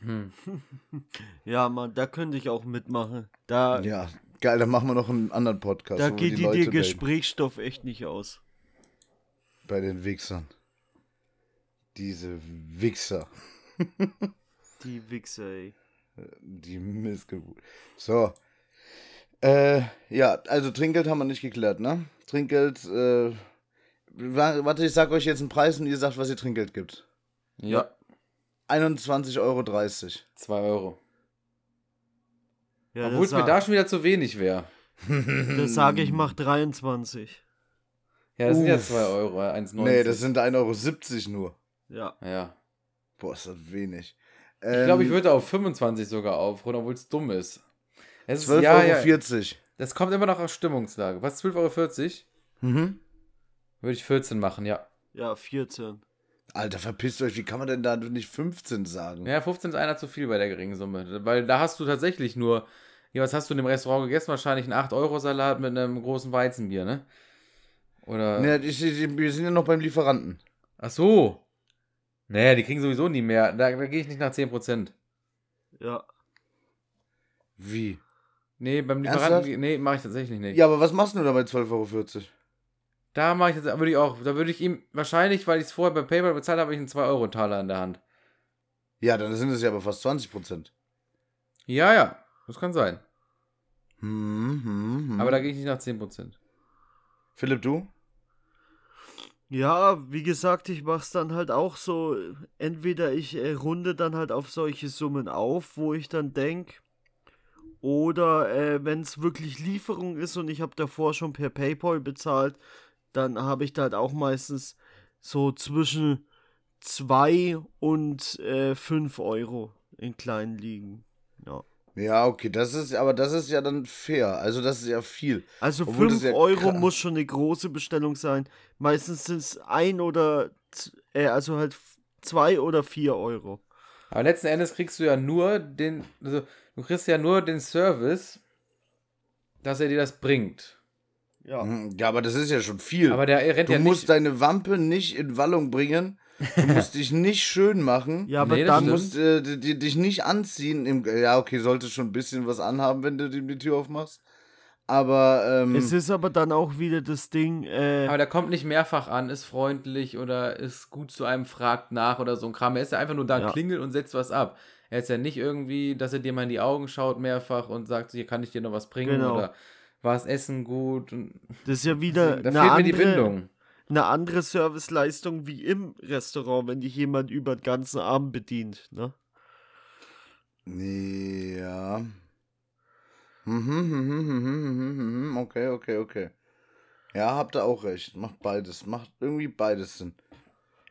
Hm. Ja, Mann, da könnte ich auch mitmachen. Da, Ja, geil, dann machen wir noch einen anderen Podcast. da geht die dir. Gesprächsstoff echt nicht aus. Bei den Wichsern. Diese Wichser. Die Wichser, ey. Die Missgeburt. So. Äh, ja, also Trinkgeld haben wir nicht geklärt, ne? Trinkgeld, äh, warte, ich sag euch jetzt einen Preis und ihr sagt, was ihr Trinkgeld gibt. Ja. 21,30 Euro. 2 Euro. Ja, Obwohl es mir da schon wieder zu wenig wäre. das sage ich, mach 23. Ja, das sind ja Uff. 2 Euro, äh, 1,90. Nee, das sind 1,70 Euro nur. Ja. Ja. Boah, ist das wenig. Ich glaube, ich Ähm, würde auf 25 sogar aufrunden, obwohl es dumm ist. Es ist 12,40 ja, Euro. ja, 40. das kommt immer noch aus Stimmungslage. Was, 12,40 Euro? Mhm. Würde ich 14 machen, ja. Ja, 14. Alter, verpisst euch, wie kann man denn da nicht 15 sagen? Ja, 15 ist einer zu viel bei der geringen Summe. Weil da hast du tatsächlich nur, ja, was hast du in dem Restaurant gegessen? Wahrscheinlich einen 8-Euro-Salat mit einem großen Weizenbier, ne? Oder. Ne, ich, ich, wir sind ja noch beim Lieferanten. Ach so. Naja, die kriegen sowieso nie mehr. Da, da gehe ich nicht nach 10%. Ja. Wie? Nee, beim Ernsthaft? Lieferanten, nee, mache ich tatsächlich nicht. Ja, aber was machst du da bei 12,40 Euro? Da mache ich jetzt, würde ich auch, da würde ich ihm wahrscheinlich, weil ich es vorher bei PayPal bezahlt habe, habe ich einen 2-Euro-Taler in der Hand. Ja, dann sind es ja aber fast 20 Prozent. Ja, ja, das kann sein. Hm, hm, hm. Aber da gehe ich nicht nach 10%. Philipp, du? Ja, wie gesagt, ich mach's dann halt auch so. Entweder ich äh, runde dann halt auf solche Summen auf, wo ich dann denk, oder äh, wenn es wirklich Lieferung ist und ich habe davor schon per PayPal bezahlt, dann habe ich da halt auch meistens so zwischen 2 und äh, 5 Euro in kleinen Ligen. Ja. Ja, okay, das ist, aber das ist ja dann fair. Also das ist ja viel. Also Obwohl das 5 ja Euro muss schon eine große Bestellung sein. Meistens sind es ein oder, äh, also halt 2 oder 4 Euro. Aber letzten Endes kriegst du ja nur den, also du kriegst ja nur den Service, dass er dir das bringt. Ja. Mhm, Ja, aber das ist ja schon viel. Aber der rennt du ja musst nicht. deine Wampe nicht in Wallung bringen. Du musst dich nicht schön machen. Ja, aber Nee, dann, musst äh, di- di- dich nicht anziehen. Im, ja, okay, solltest schon ein bisschen was anhaben, wenn du die, die Tür aufmachst. Aber ähm, es ist aber dann auch wieder das Ding, äh, Aber der kommt nicht mehrfach an, ist freundlich oder ist gut zu einem, fragt nach oder so ein Kram. Er ist ja einfach nur da, Ja. klingelt und setzt was ab. Er ist ja nicht irgendwie, dass er dir mal in die Augen schaut mehrfach und sagt, hier kann ich dir noch was bringen Genau. oder war das Essen gut. Und das ist ja wieder da eine fehlt mir die andere, Bindung. eine andere Serviceleistung wie im Restaurant, wenn dich jemand über den ganzen Abend bedient. Ne? Ja. Mhm, mhm, mhm, mhm, mhm, mhm, Okay, okay, okay. Ja, habt ihr auch recht. Macht beides. Macht irgendwie beides Sinn.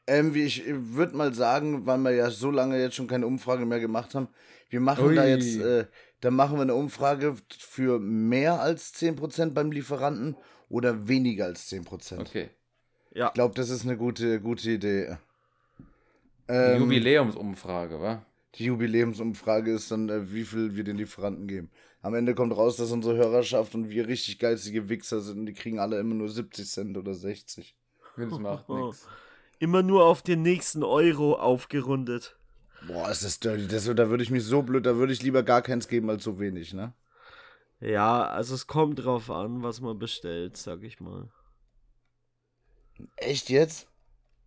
Ähm, wie ich würde mal sagen, weil wir ja so lange jetzt schon keine Umfrage mehr gemacht haben, wir machen da Ui. jetzt, äh, da machen wir eine Umfrage für mehr als 10% beim Lieferanten oder weniger als 10%. Okay. Ja. Ich glaube, das ist eine gute, gute Idee. Die Ähm, Jubiläumsumfrage, wa? die Jubiläumsumfrage ist dann, äh, wie viel wir den Lieferanten geben. Am Ende kommt raus, dass unsere Hörerschaft und wir richtig geizige Wichser sind und die kriegen alle immer nur 70 Cent oder 60. Das macht nichts. Immer nur auf den nächsten Euro aufgerundet. Boah, ist das dirty. Das, da würde ich mich so blöd, da würde ich lieber gar keins geben als so wenig, ne? Ja, also es kommt drauf an, was man bestellt, sag ich mal. Echt jetzt?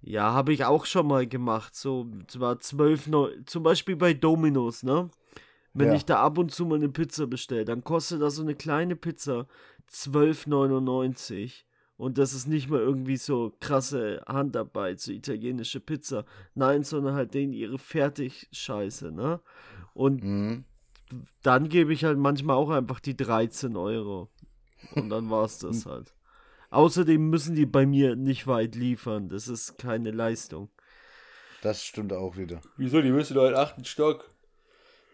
Ja, habe ich auch schon mal gemacht. So, zwar 12, Neu zum Beispiel bei Domino's, ne? Wenn Ja. ich da ab und zu mal eine Pizza bestelle, dann kostet da so eine kleine Pizza 12,99. Und das ist nicht mal irgendwie so krasse Handarbeit, so italienische Pizza. Nein, sondern halt denen ihre Fertigscheiße, ne? Und Mhm. dann gebe ich halt manchmal auch einfach die 13 Euro. Und dann war's Hm. das halt. Außerdem müssen die bei mir nicht weit liefern. Das ist keine Leistung. Das stimmt auch wieder. Wieso? Die müssen doch in achten Stock.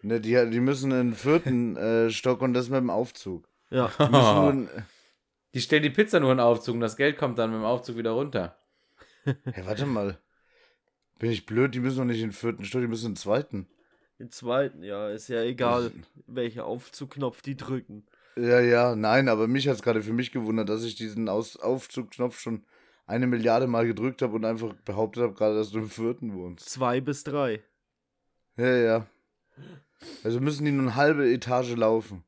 Ne, die, die müssen in den vierten äh, Stock und das mit dem Aufzug. Ja. Die müssen nur in, Die stellen die Pizza nur in den Aufzug und das Geld kommt dann mit dem Aufzug wieder runter. hey, warte mal. Bin ich blöd? Die müssen doch nicht in den vierten Stock, die müssen in den zweiten. Den zweiten, ja, ist ja egal, welcher Aufzugknopf die drücken. Ja, ja, nein, aber mich hat es gerade für mich gewundert, dass ich diesen Aus Aufzugknopf schon eine Milliarde Mal gedrückt habe und einfach behauptet habe, gerade, dass du im vierten wohnst. Zwei bis drei. Ja, ja. Also müssen die nur eine halbe Etage laufen.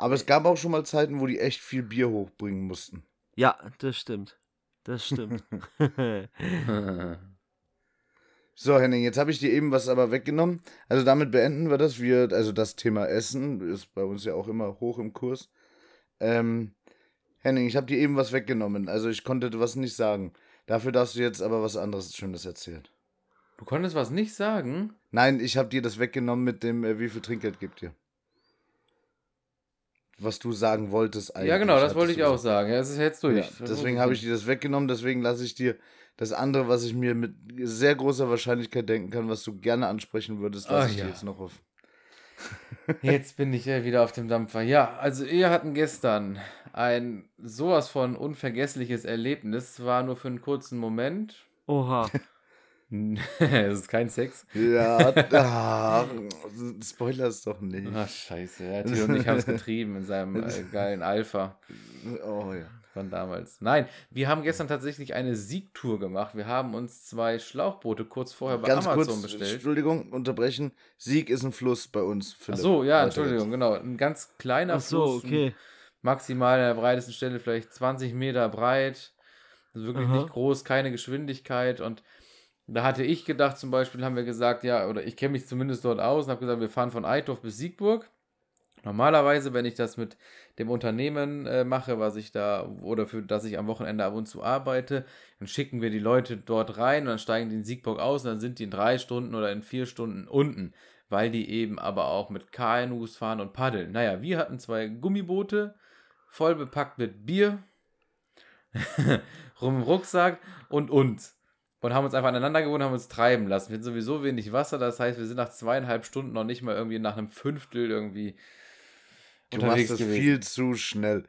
Aber es gab auch schon mal Zeiten, wo die echt viel Bier hochbringen mussten. Ja, das stimmt. Das stimmt. So, Henning, jetzt habe ich dir eben was aber weggenommen. Also damit beenden wir das. Wir, also das Thema Essen ist bei uns ja auch immer hoch im Kurs. Ähm, Henning, ich habe dir eben was weggenommen. Also ich konnte was nicht sagen. Dafür darfst du jetzt aber was anderes Schönes erzählen. Du konntest was nicht sagen? Nein, ich habe dir das weggenommen mit dem, äh, wie viel Trinkgeld gibt dir. Was du sagen wolltest eigentlich. ja, genau, das wollte ich du auch sagen. Ja, es ist jetzt durch. Ja, deswegen habe ich dir das weggenommen, deswegen lasse ich dir das andere, was ich mir mit sehr großer Wahrscheinlichkeit denken kann, was du gerne ansprechen würdest, lasse Ah, ich ja. dir jetzt noch auf. Jetzt bin ich ja wieder auf dem Dampfer. Ja, also wir hatten gestern ein sowas von unvergessliches Erlebnis. War nur für einen kurzen Moment. Oha. es ist kein Sex. Ja, ah, Spoiler ist doch nicht. Ach, scheiße. Ja, Theo und ich haben es getrieben in seinem äh, geilen Alpha Oh ja. von damals. Nein, wir haben gestern tatsächlich eine Siegtour gemacht. Wir haben uns zwei Schlauchboote kurz vorher bei Ganz Amazon kurz, bestellt. Entschuldigung, unterbrechen. Sieg ist ein Fluss bei uns, Ach Philipp. so, ja, Entschuldigung, genau. Ein ganz kleiner Ach so, Fluss. okay. maximal an der breitesten Stelle vielleicht 20 Meter breit. Also wirklich Aha. nicht groß, keine Geschwindigkeit. Und da hatte ich gedacht, zum Beispiel haben wir gesagt, ja, oder ich kenne mich zumindest dort aus und habe gesagt, wir fahren von Eitorf bis Siegburg. Normalerweise, wenn ich das mit dem Unternehmen äh, mache, was ich da, oder für das ich am Wochenende ab und zu arbeite, dann schicken wir die Leute dort rein und dann steigen die in Siegburg aus und dann sind die in drei Stunden oder in vier Stunden unten, weil die eben aber auch mit KNUs fahren und paddeln. Naja, wir hatten zwei Gummiboote, voll bepackt mit Bier, rum im Rucksack und uns. Und haben uns einfach aneinander gewohnt, haben uns treiben lassen. Wir hatten sowieso wenig Wasser, das heißt, wir sind nach zweieinhalb Stunden noch nicht mal irgendwie nach einem Fünftel irgendwie Du machst das viel zu schnell.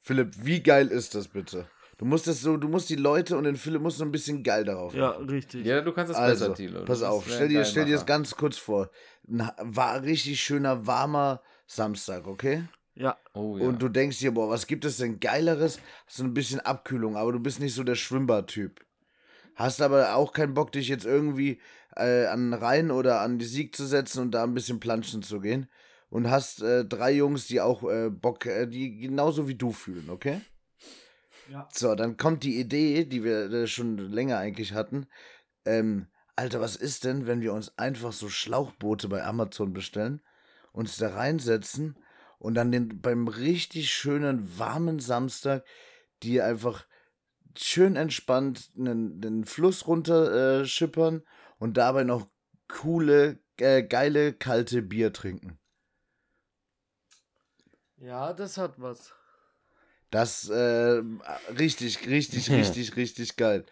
Philipp, wie geil ist das bitte? Du musst das so, du musst die Leute und den Philipp musst du ein bisschen geil darauf Ja, richtig. Ja, du kannst das Also, besser, Thilo. pass auf, stell dir, stell dir das ganz kurz vor. Ein war richtig schöner, warmer Samstag, okay? Ja, Oh ja. Und du denkst dir, boah, was gibt es denn Geileres? So ein bisschen Abkühlung, aber du bist nicht so der Schwimmbad-Typ. Hast aber auch keinen Bock, dich jetzt irgendwie äh, an den Rhein oder an die Sieg zu setzen und da ein bisschen planschen zu gehen. Und hast äh, drei Jungs, die auch äh, Bock, äh, die genauso wie du fühlen, okay? Ja. So, dann kommt die Idee, die wir äh, schon länger eigentlich hatten. Ähm, Alter, was ist denn, wenn wir uns einfach so Schlauchboote bei Amazon bestellen, uns da reinsetzen und dann den, beim richtig schönen, warmen Samstag, die einfach schön entspannt einen, den Fluss runter äh, schippern und dabei noch coole, äh, geile, kalte Bier trinken. ja, das hat was. Das äh, richtig, richtig, richtig, richtig geil.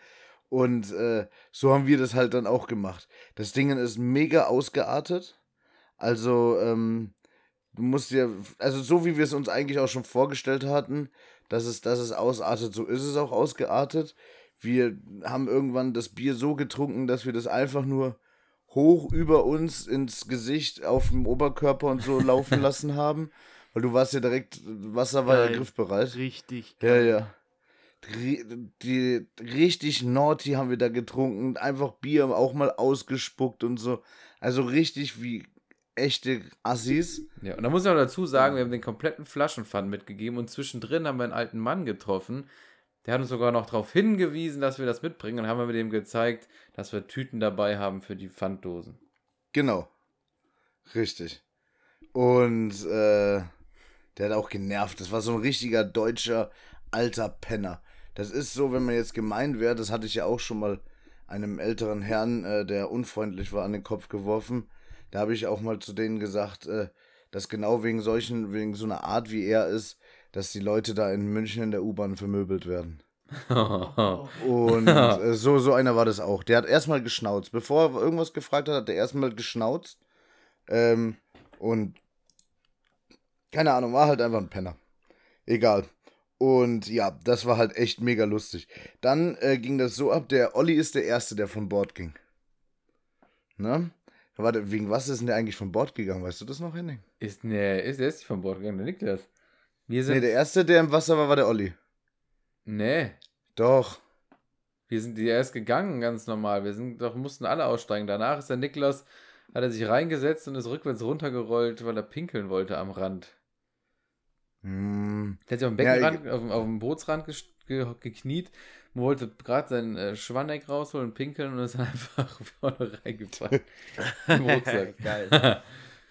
Und äh, so haben wir das halt dann auch gemacht. Das Ding ist mega ausgeartet. Also, ähm, du musst dir, also so wie wir es uns eigentlich auch schon vorgestellt hatten, dass es, dass es ausartet, so ist es auch ausgeartet. Wir haben irgendwann das Bier so getrunken, dass wir das einfach nur hoch über uns ins Gesicht, auf dem Oberkörper und so laufen lassen haben. Weil du warst ja direkt, Wasser war ja Geil. griffbereit. Richtig. Ja, ja. Die, die, richtig naughty haben wir da getrunken. Einfach Bier auch mal ausgespuckt und so. Also richtig wie echte Assis. Ja, und da muss ich auch dazu sagen, wir haben den kompletten Flaschenpfand mitgegeben und zwischendrin haben wir einen alten Mann getroffen. Der hat uns sogar noch darauf hingewiesen, dass wir das mitbringen und haben wir mit dem gezeigt, dass wir Tüten dabei haben für die Pfanddosen. Genau. Richtig. Und äh, der hat auch genervt. Das war so ein richtiger deutscher alter Penner. Das ist so, wenn man jetzt gemein wäre, das hatte ich ja auch schon mal einem älteren Herrn, äh, der unfreundlich war, an den Kopf geworfen. Da habe ich auch mal zu denen gesagt, äh, dass genau wegen solchen, wegen so einer Art, wie er ist, dass die Leute da in München in der U-Bahn vermöbelt werden. Und äh, so, so einer war das auch. Der hat erstmal geschnauzt. Bevor er irgendwas gefragt hat, hat er erstmal geschnauzt. Ähm, und keine Ahnung, war halt einfach ein Penner. Egal. Und ja, das war halt echt mega lustig. Dann äh, ging das so ab, der Olli ist der Erste, der von Bord ging. Ne? Warte, wegen was ist denn der eigentlich von Bord gegangen? Weißt du das noch, Henning? ist, ne, ist, der ist nicht von Bord gegangen, der Niklas. Wir sind. Nee, der Erste, der im Wasser war, war der Olli. nee, Doch. wir sind die erst gegangen, ganz normal. Wir sind doch, mussten alle aussteigen. Danach ist der Niklas, hat er sich reingesetzt und ist rückwärts runtergerollt, weil er pinkeln wollte am Rand. Hm. Der hat sich auf dem Ja, Beckenrand, auf, auf dem Bootsrand ges- ge gekniet, wollte gerade seinen äh, Schwanneck rausholen und pinkeln und ist einfach vorne reingefallen. Im Rucksack. Geil.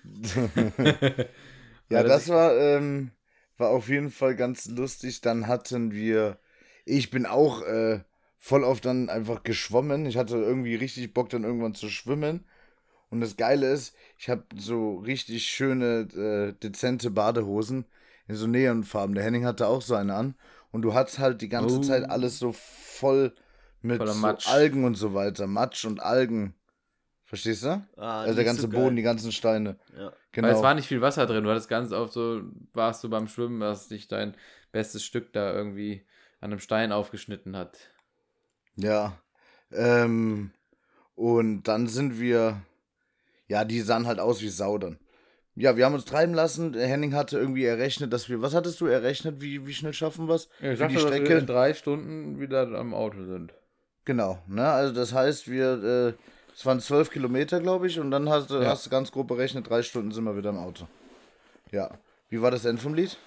Ja, er das war, ähm, war auf jeden Fall ganz lustig. Dann hatten wir, ich bin auch äh, voll oft dann einfach geschwommen. Ich hatte irgendwie richtig Bock, dann irgendwann zu schwimmen. Und das Geile ist, ich habe so richtig schöne, äh, dezente Badehosen in so Neonfarben. Der Henning hatte auch so eine an. Und du hattest halt die ganze Oh. Zeit alles so voll mit so. Algen und so weiter. Matsch und Algen. Verstehst du? Ah, also der ganze so Boden, die ganzen Steine. Ja. Genau. Weil es war nicht viel Wasser drin. Du hattest ganz oft so, warst du beim Schwimmen, dass dich dein bestes Stück da irgendwie an einem Stein aufgeschnitten hat. Ja. Ähm, und dann sind wir. Ja, die sahen halt aus wie Sau dann. Ja, wir haben uns treiben lassen. Henning hatte irgendwie errechnet, dass wir. Was hattest du errechnet? Wie, wie schnell schaffen wir es? Ja, ich Für die dachte, dass wir Strecke? in drei Stunden wieder am Auto sind. Genau, ne? Also das heißt, wir. Äh, es waren zwölf Kilometer, glaube ich, und dann hast, du Ja. hast du ganz grob berechnet, drei Stunden sind wir wieder im Auto. Ja. Wie war das Ende vom Lied?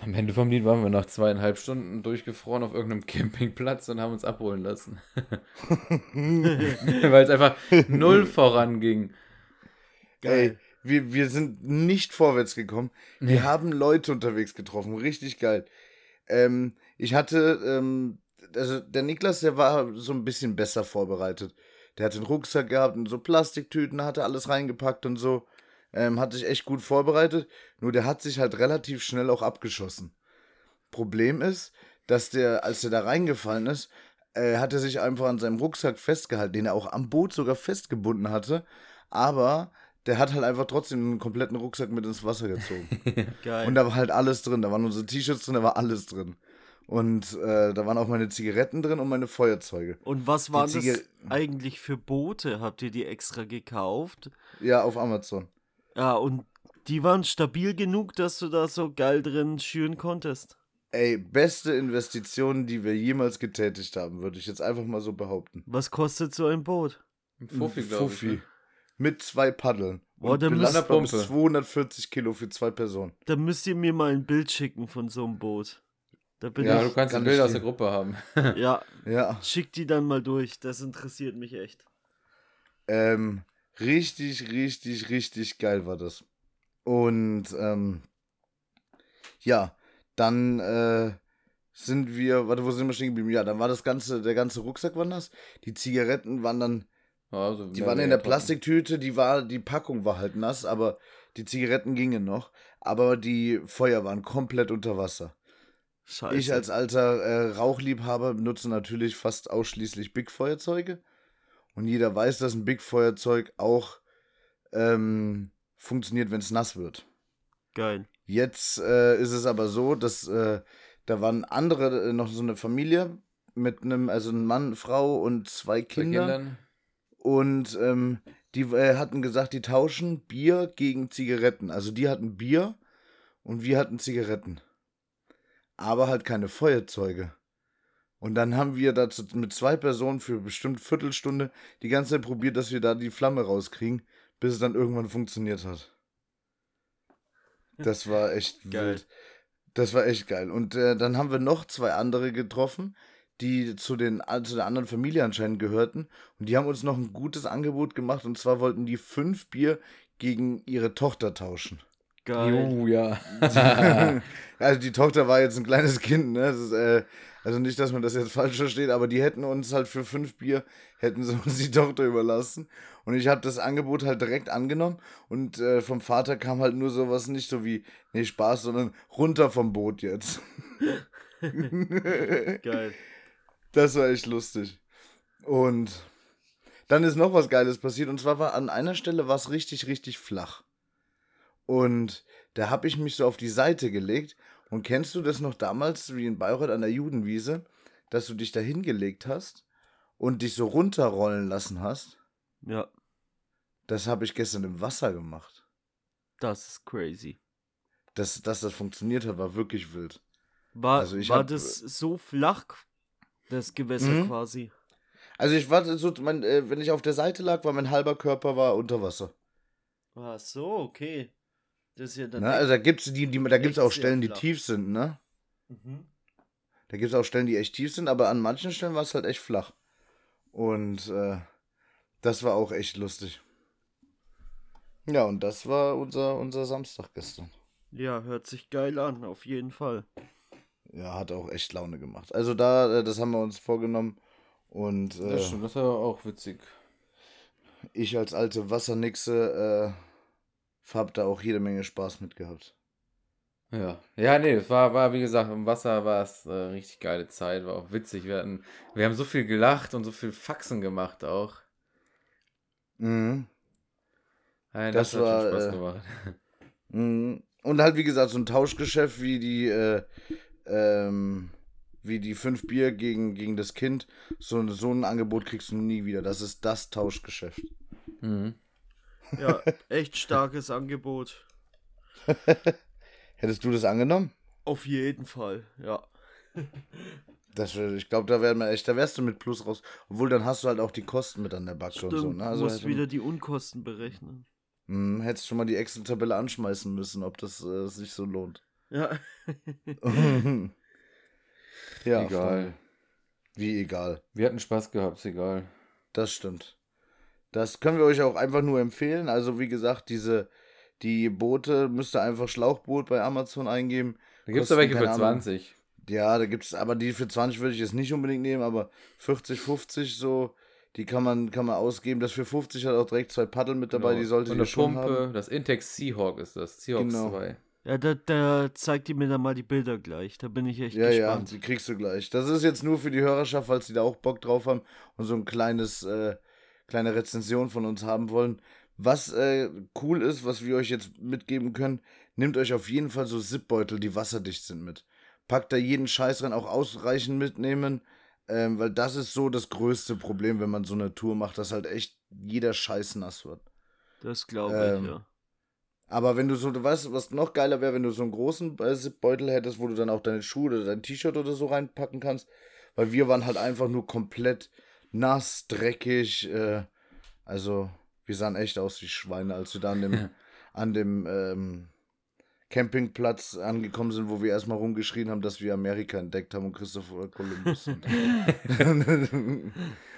Am Ende vom Lied waren wir nach zweieinhalb Stunden durchgefroren auf irgendeinem Campingplatz und haben uns abholen lassen. Weil es einfach null voranging. Ey, wir, wir sind nicht vorwärts gekommen. Wir haben Leute unterwegs getroffen. Richtig geil. Ähm, ich hatte, ähm, also der Niklas, der war so ein bisschen besser vorbereitet. Der hat den Rucksack gehabt und so Plastiktüten, hatte alles reingepackt und so. Ähm, hat sich echt gut vorbereitet. Nur der hat sich halt relativ schnell auch abgeschossen. Problem ist, dass der, als der da reingefallen ist, äh, hat er sich einfach an seinem Rucksack festgehalten, den er auch am Boot sogar festgebunden hatte. Aber der hat halt einfach trotzdem einen kompletten Rucksack mit ins Wasser gezogen. Geil. Und da war halt alles drin. Da waren unsere T-Shirts drin, da war alles drin. Und äh, da waren auch meine Zigaretten drin und meine Feuerzeuge. Und was waren das eigentlich für Boote? Habt ihr die extra gekauft? Ja, auf Amazon. Ja, und die waren stabil genug, dass du da so geil drin schüren konntest. Ey, beste Investition, die wir jemals getätigt haben, würde ich jetzt einfach mal so behaupten. Was kostet so ein Boot? Ein Fuffi, glaube ich. Fuffi. Ne? Mit zwei Paddeln. Boah, Und da müsst- Pumpe. 240 Kilo für zwei Personen. Da müsst ihr mir mal ein Bild schicken von so einem Boot. Da bin Ja, ich. du kannst kann ein Bild aus der Gruppe haben. Ja, Ja. schick die dann mal durch. Das interessiert mich echt. Ähm, richtig, richtig, richtig geil war das. Und ähm, ja, dann äh, sind wir, warte, wo sind wir stehen geblieben? Ja, dann war das ganze, der ganze Rucksack war nass. Die Zigaretten waren dann, Also, die waren in der Plastiktüte, die war, die Packung war halt nass, aber die Zigaretten gingen noch. Aber die Feuer waren komplett unter Wasser. Scheiße. Ich als alter äh, Rauchliebhaber benutze natürlich fast ausschließlich Big-Feuerzeuge. Und jeder weiß, dass ein Big-Feuerzeug auch ähm, funktioniert, wenn es nass wird. Geil. Jetzt äh, ist es aber so, dass äh, da waren andere, äh, noch so eine Familie mit einem, also ein Mann, Frau und zwei Bei Kinder. Kindern. Und ähm, die äh, hatten gesagt, die tauschen Bier gegen Zigaretten. Also die hatten Bier und wir hatten Zigaretten. Aber halt keine Feuerzeuge. Und dann haben wir dazu mit zwei Personen für bestimmt Viertelstunde die ganze Zeit probiert, dass wir da die Flamme rauskriegen, bis es dann irgendwann funktioniert hat. Das war echt Geil. wild. Das war echt geil. Und äh, dann haben wir noch zwei andere getroffen, die zu, den, zu der anderen Familie anscheinend gehörten. Und die haben uns noch ein gutes Angebot gemacht. Und zwar wollten die fünf Bier gegen ihre Tochter tauschen. Geil. Jo, ja. also die Tochter war jetzt ein kleines Kind, ne? Das ist, äh, also nicht, dass man das jetzt falsch versteht, aber die hätten uns halt für fünf Bier, hätten sie uns die Tochter überlassen. Und ich habe das Angebot halt direkt angenommen und äh, vom Vater kam halt nur sowas nicht so wie, nee, Spaß, sondern runter vom Boot jetzt. Geil. Das war echt lustig. Und dann ist noch was Geiles passiert. Und zwar war an einer Stelle war es richtig, richtig flach. Und da habe ich mich so auf die Seite gelegt. Und kennst du das noch damals, wie in Bayreuth an der Judenwiese, dass du dich da hingelegt hast und dich so runterrollen lassen hast? Ja, Das habe ich gestern im Wasser gemacht. das ist crazy. Dass, dass das funktioniert hat, war wirklich wild. War, Also war hab- das so flach, das Gewässer Mhm. quasi? Also ich war so, mein, äh, wenn ich auf der Seite lag, war mein halber Körper war unter Wasser. Ach so, okay. Das ist ja dann. Ne? Also da gibt's die, die da gibt's auch Stellen, die tief sind, ne? mhm. Da gibt's auch Stellen, die echt tief sind, aber an manchen Stellen war es halt echt flach. Und äh, das war auch echt lustig. Ja, und das war unser, unser Samstag gestern. Ja, hört sich geil an, auf jeden Fall. Ja, hat auch echt Laune gemacht. Also da, äh, das haben wir uns vorgenommen. Und äh, Das stimmt, das war auch witzig. ich als alte Wassernixe äh, hab da auch jede Menge Spaß mit gehabt. Ja, ja, nee, es war, war, wie gesagt, im Wasser war es äh, richtig geile Zeit, war auch witzig. Wir hatten, wir haben so viel gelacht und so viel Faxen gemacht auch. Mhm. Ja, Das das, hat war, schon Spaß äh, gemacht. Mhm. Und halt, wie gesagt, so ein Tauschgeschäft wie die, äh, ähm, wie die fünf Bier gegen, gegen das Kind. So, so ein Angebot kriegst du nie wieder. Das ist das Tauschgeschäft. Mhm. Ja, echt starkes Angebot. Hättest du das angenommen? Auf jeden Fall, ja. Das, ich glaube, da, wär man echt, da wärst du mit Plus raus. Obwohl, dann hast du halt auch die Kosten mit an der Backe Stimmt, und so. Ne? du Also musst hätte- wieder die Unkosten berechnen. Mhm, hättest schon mal die Excel-Tabelle anschmeißen müssen, ob das äh, sich so lohnt. Ja. ja, Egal. voll. Wie egal. Wir hatten Spaß gehabt, ist egal. Das stimmt. Das können wir euch auch einfach nur empfehlen. Also, wie gesagt, diese, die Boote müsst ihr einfach Schlauchboot bei Amazon eingeben. Da gibt es da welche für keine Ahnung. 20. Ja, da gibt's, aber die für 20 würde ich jetzt nicht unbedingt nehmen, aber 40, 50 so, die kann man, kann man ausgeben. Das für 50 hat auch direkt zwei Paddel mit dabei, Genau. die sollte Und ihr eine schon Pumpe, haben. das Intex Seahawk ist das. Seahawk Genau. 2. Ja, da, da zeigt ihr mir dann mal die Bilder gleich. Da bin ich echt Ja, ja, gespannt. die kriegst du gleich. Das ist jetzt nur für die Hörerschaft, falls die da auch Bock drauf haben und so ein kleines, äh, kleine Rezension von uns haben wollen. Was äh, cool ist, was wir euch jetzt mitgeben können, nehmt euch auf jeden Fall so Zipbeutel, die wasserdicht sind mit. Packt da jeden Scheiß rein, auch ausreichend mitnehmen, ähm, weil das ist so das größte Problem, wenn man so eine Tour macht, dass halt echt jeder Scheiß nass wird. Das glaube Ähm, ich, ja. Aber wenn du so, du weißt, was noch geiler wäre, wenn du so einen großen Zipbeutel hättest, wo du dann auch deine Schuhe oder dein T-Shirt oder so reinpacken kannst. Weil wir waren halt einfach nur komplett nass, dreckig. Äh, also, wir sahen echt aus wie Schweine, als wir da an dem, an dem ähm, Campingplatz angekommen sind, wo wir erstmal rumgeschrien haben, dass wir Amerika entdeckt haben und Christopher Columbus. sind.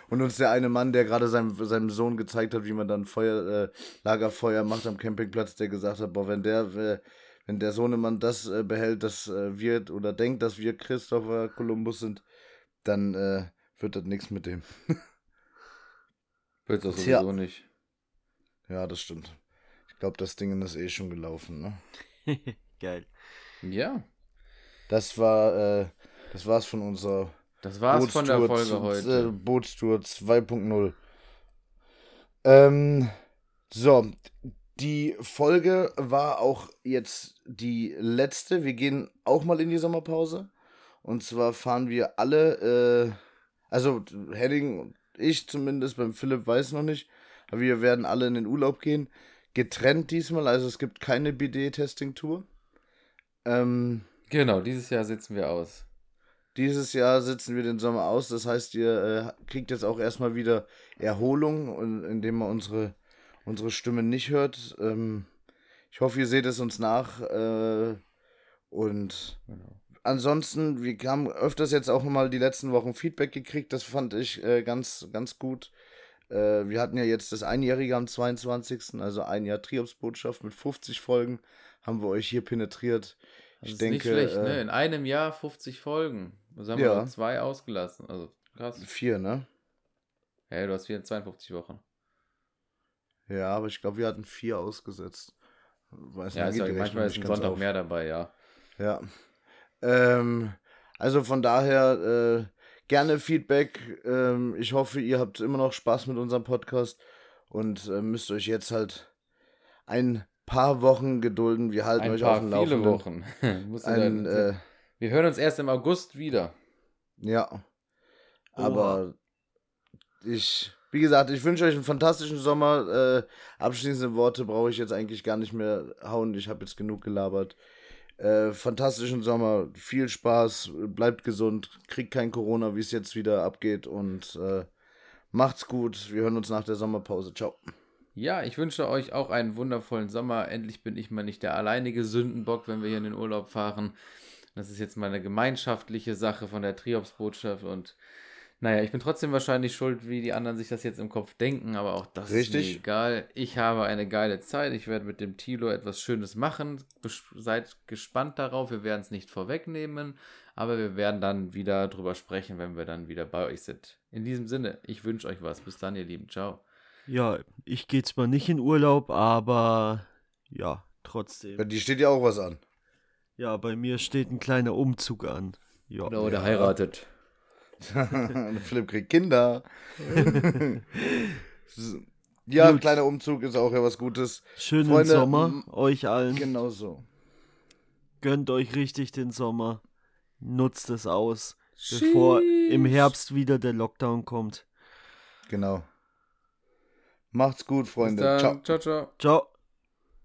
und uns der eine Mann, der gerade seinem, seinem Sohn gezeigt hat, wie man dann Feuer, äh, Lagerfeuer macht am Campingplatz, der gesagt hat, boah, wenn der, äh, wenn der Sohnemann das äh, behält, dass äh, wir oder denkt, dass wir Christopher Columbus sind, dann äh, wird das nichts mit dem. Wird das Tja. sowieso nicht. Ja, das stimmt. Ich glaube, das Ding ist eh schon gelaufen, ne? Geil. Ja, Das war, äh, das war's von unserer das war's von der Folge zu- heute. Äh, Bootstour 2.0. Ähm, so, die Folge war auch jetzt die letzte. Wir gehen auch mal in die Sommerpause. Und zwar fahren wir alle, äh, also Hedding und ich zumindest, beim Philipp weiß noch nicht, aber wir werden alle in den Urlaub gehen. Getrennt diesmal, also es gibt keine BD-Testing-Tour. Ähm, Genau, dieses Jahr sitzen wir aus. dieses Jahr sitzen wir den Sommer aus. Das heißt, ihr äh, kriegt jetzt auch erstmal wieder Erholung, und- indem man unsere, unsere Stimme nicht hört. Ähm, ich hoffe, ihr seht es uns nach. Äh, und Genau. ansonsten, wir haben öfters jetzt auch mal die letzten Wochen Feedback gekriegt. Das fand ich äh, ganz, ganz gut. Äh, wir hatten ja jetzt das Einjährige am 22., also ein Jahr Triopsbotschaft mit 50 Folgen, haben wir euch hier penetriert. Das Ich ist denke, nicht schlecht, äh, ne? In einem Jahr 50 Folgen. Das haben Ja. wir zwei ausgelassen. Also krass. Vier, ne? Hey, du hast 52 Wochen. Ja, aber ich glaube, wir hatten vier ausgesetzt. Weiß Ja, nicht, ist ja, manchmal ist ein Sonntag auf. mehr dabei, ja. Ja. Ähm, also von daher äh, gerne Feedback. Ähm, ich hoffe, ihr habt immer noch Spaß mit unserem Podcast und äh, müsst euch jetzt halt ein paar Wochen gedulden. Wir halten Ein euch auf paar dem viele Laufenden. Wochen. Musst du Ein, dann, äh, wir hören uns erst im August wieder. ja. Aber ich, wie gesagt, ich wünsche euch einen fantastischen Sommer. Äh, abschließende Worte brauche ich jetzt eigentlich gar nicht mehr hauen. Ich habe jetzt genug gelabert. Äh, fantastischen Sommer, viel Spaß, bleibt gesund, kriegt kein Corona, wie es jetzt wieder abgeht und äh, macht's gut. Wir hören uns nach der Sommerpause. Ciao. Ja, ich wünsche euch auch einen wundervollen Sommer. Endlich bin ich mal nicht der alleinige Sündenbock, wenn wir hier in den Urlaub fahren. Das ist jetzt mal eine gemeinschaftliche Sache von der Triopsbotschaft und naja, ich bin trotzdem wahrscheinlich schuld, wie die anderen sich das jetzt im Kopf denken, aber auch das ist Richtig. mir egal. Ich habe eine geile Zeit. Ich werde mit dem Tilo etwas Schönes machen. Bes- Seid gespannt darauf. Wir werden es nicht vorwegnehmen, aber wir werden dann wieder drüber sprechen, wenn wir dann wieder bei euch sind. In diesem Sinne, ich wünsche euch was. Bis dann, ihr Lieben. Ciao. Ja, ich gehe zwar nicht in Urlaub, aber ja, trotzdem. Bei dir steht ja auch was an. Ja, bei mir steht ein kleiner Umzug an. Ja. Oder, oder heiratet. Philipp kriegt Kinder. ja, Gut. kleiner Umzug ist auch ja was Gutes. Schönen Freunde, Sommer euch allen. Genau so. Gönnt euch richtig den Sommer. Nutzt es aus, bevor im Herbst wieder der Lockdown kommt. Genau. Macht's gut, Bis Freunde. dann. Ciao. ciao. ciao. Ciao.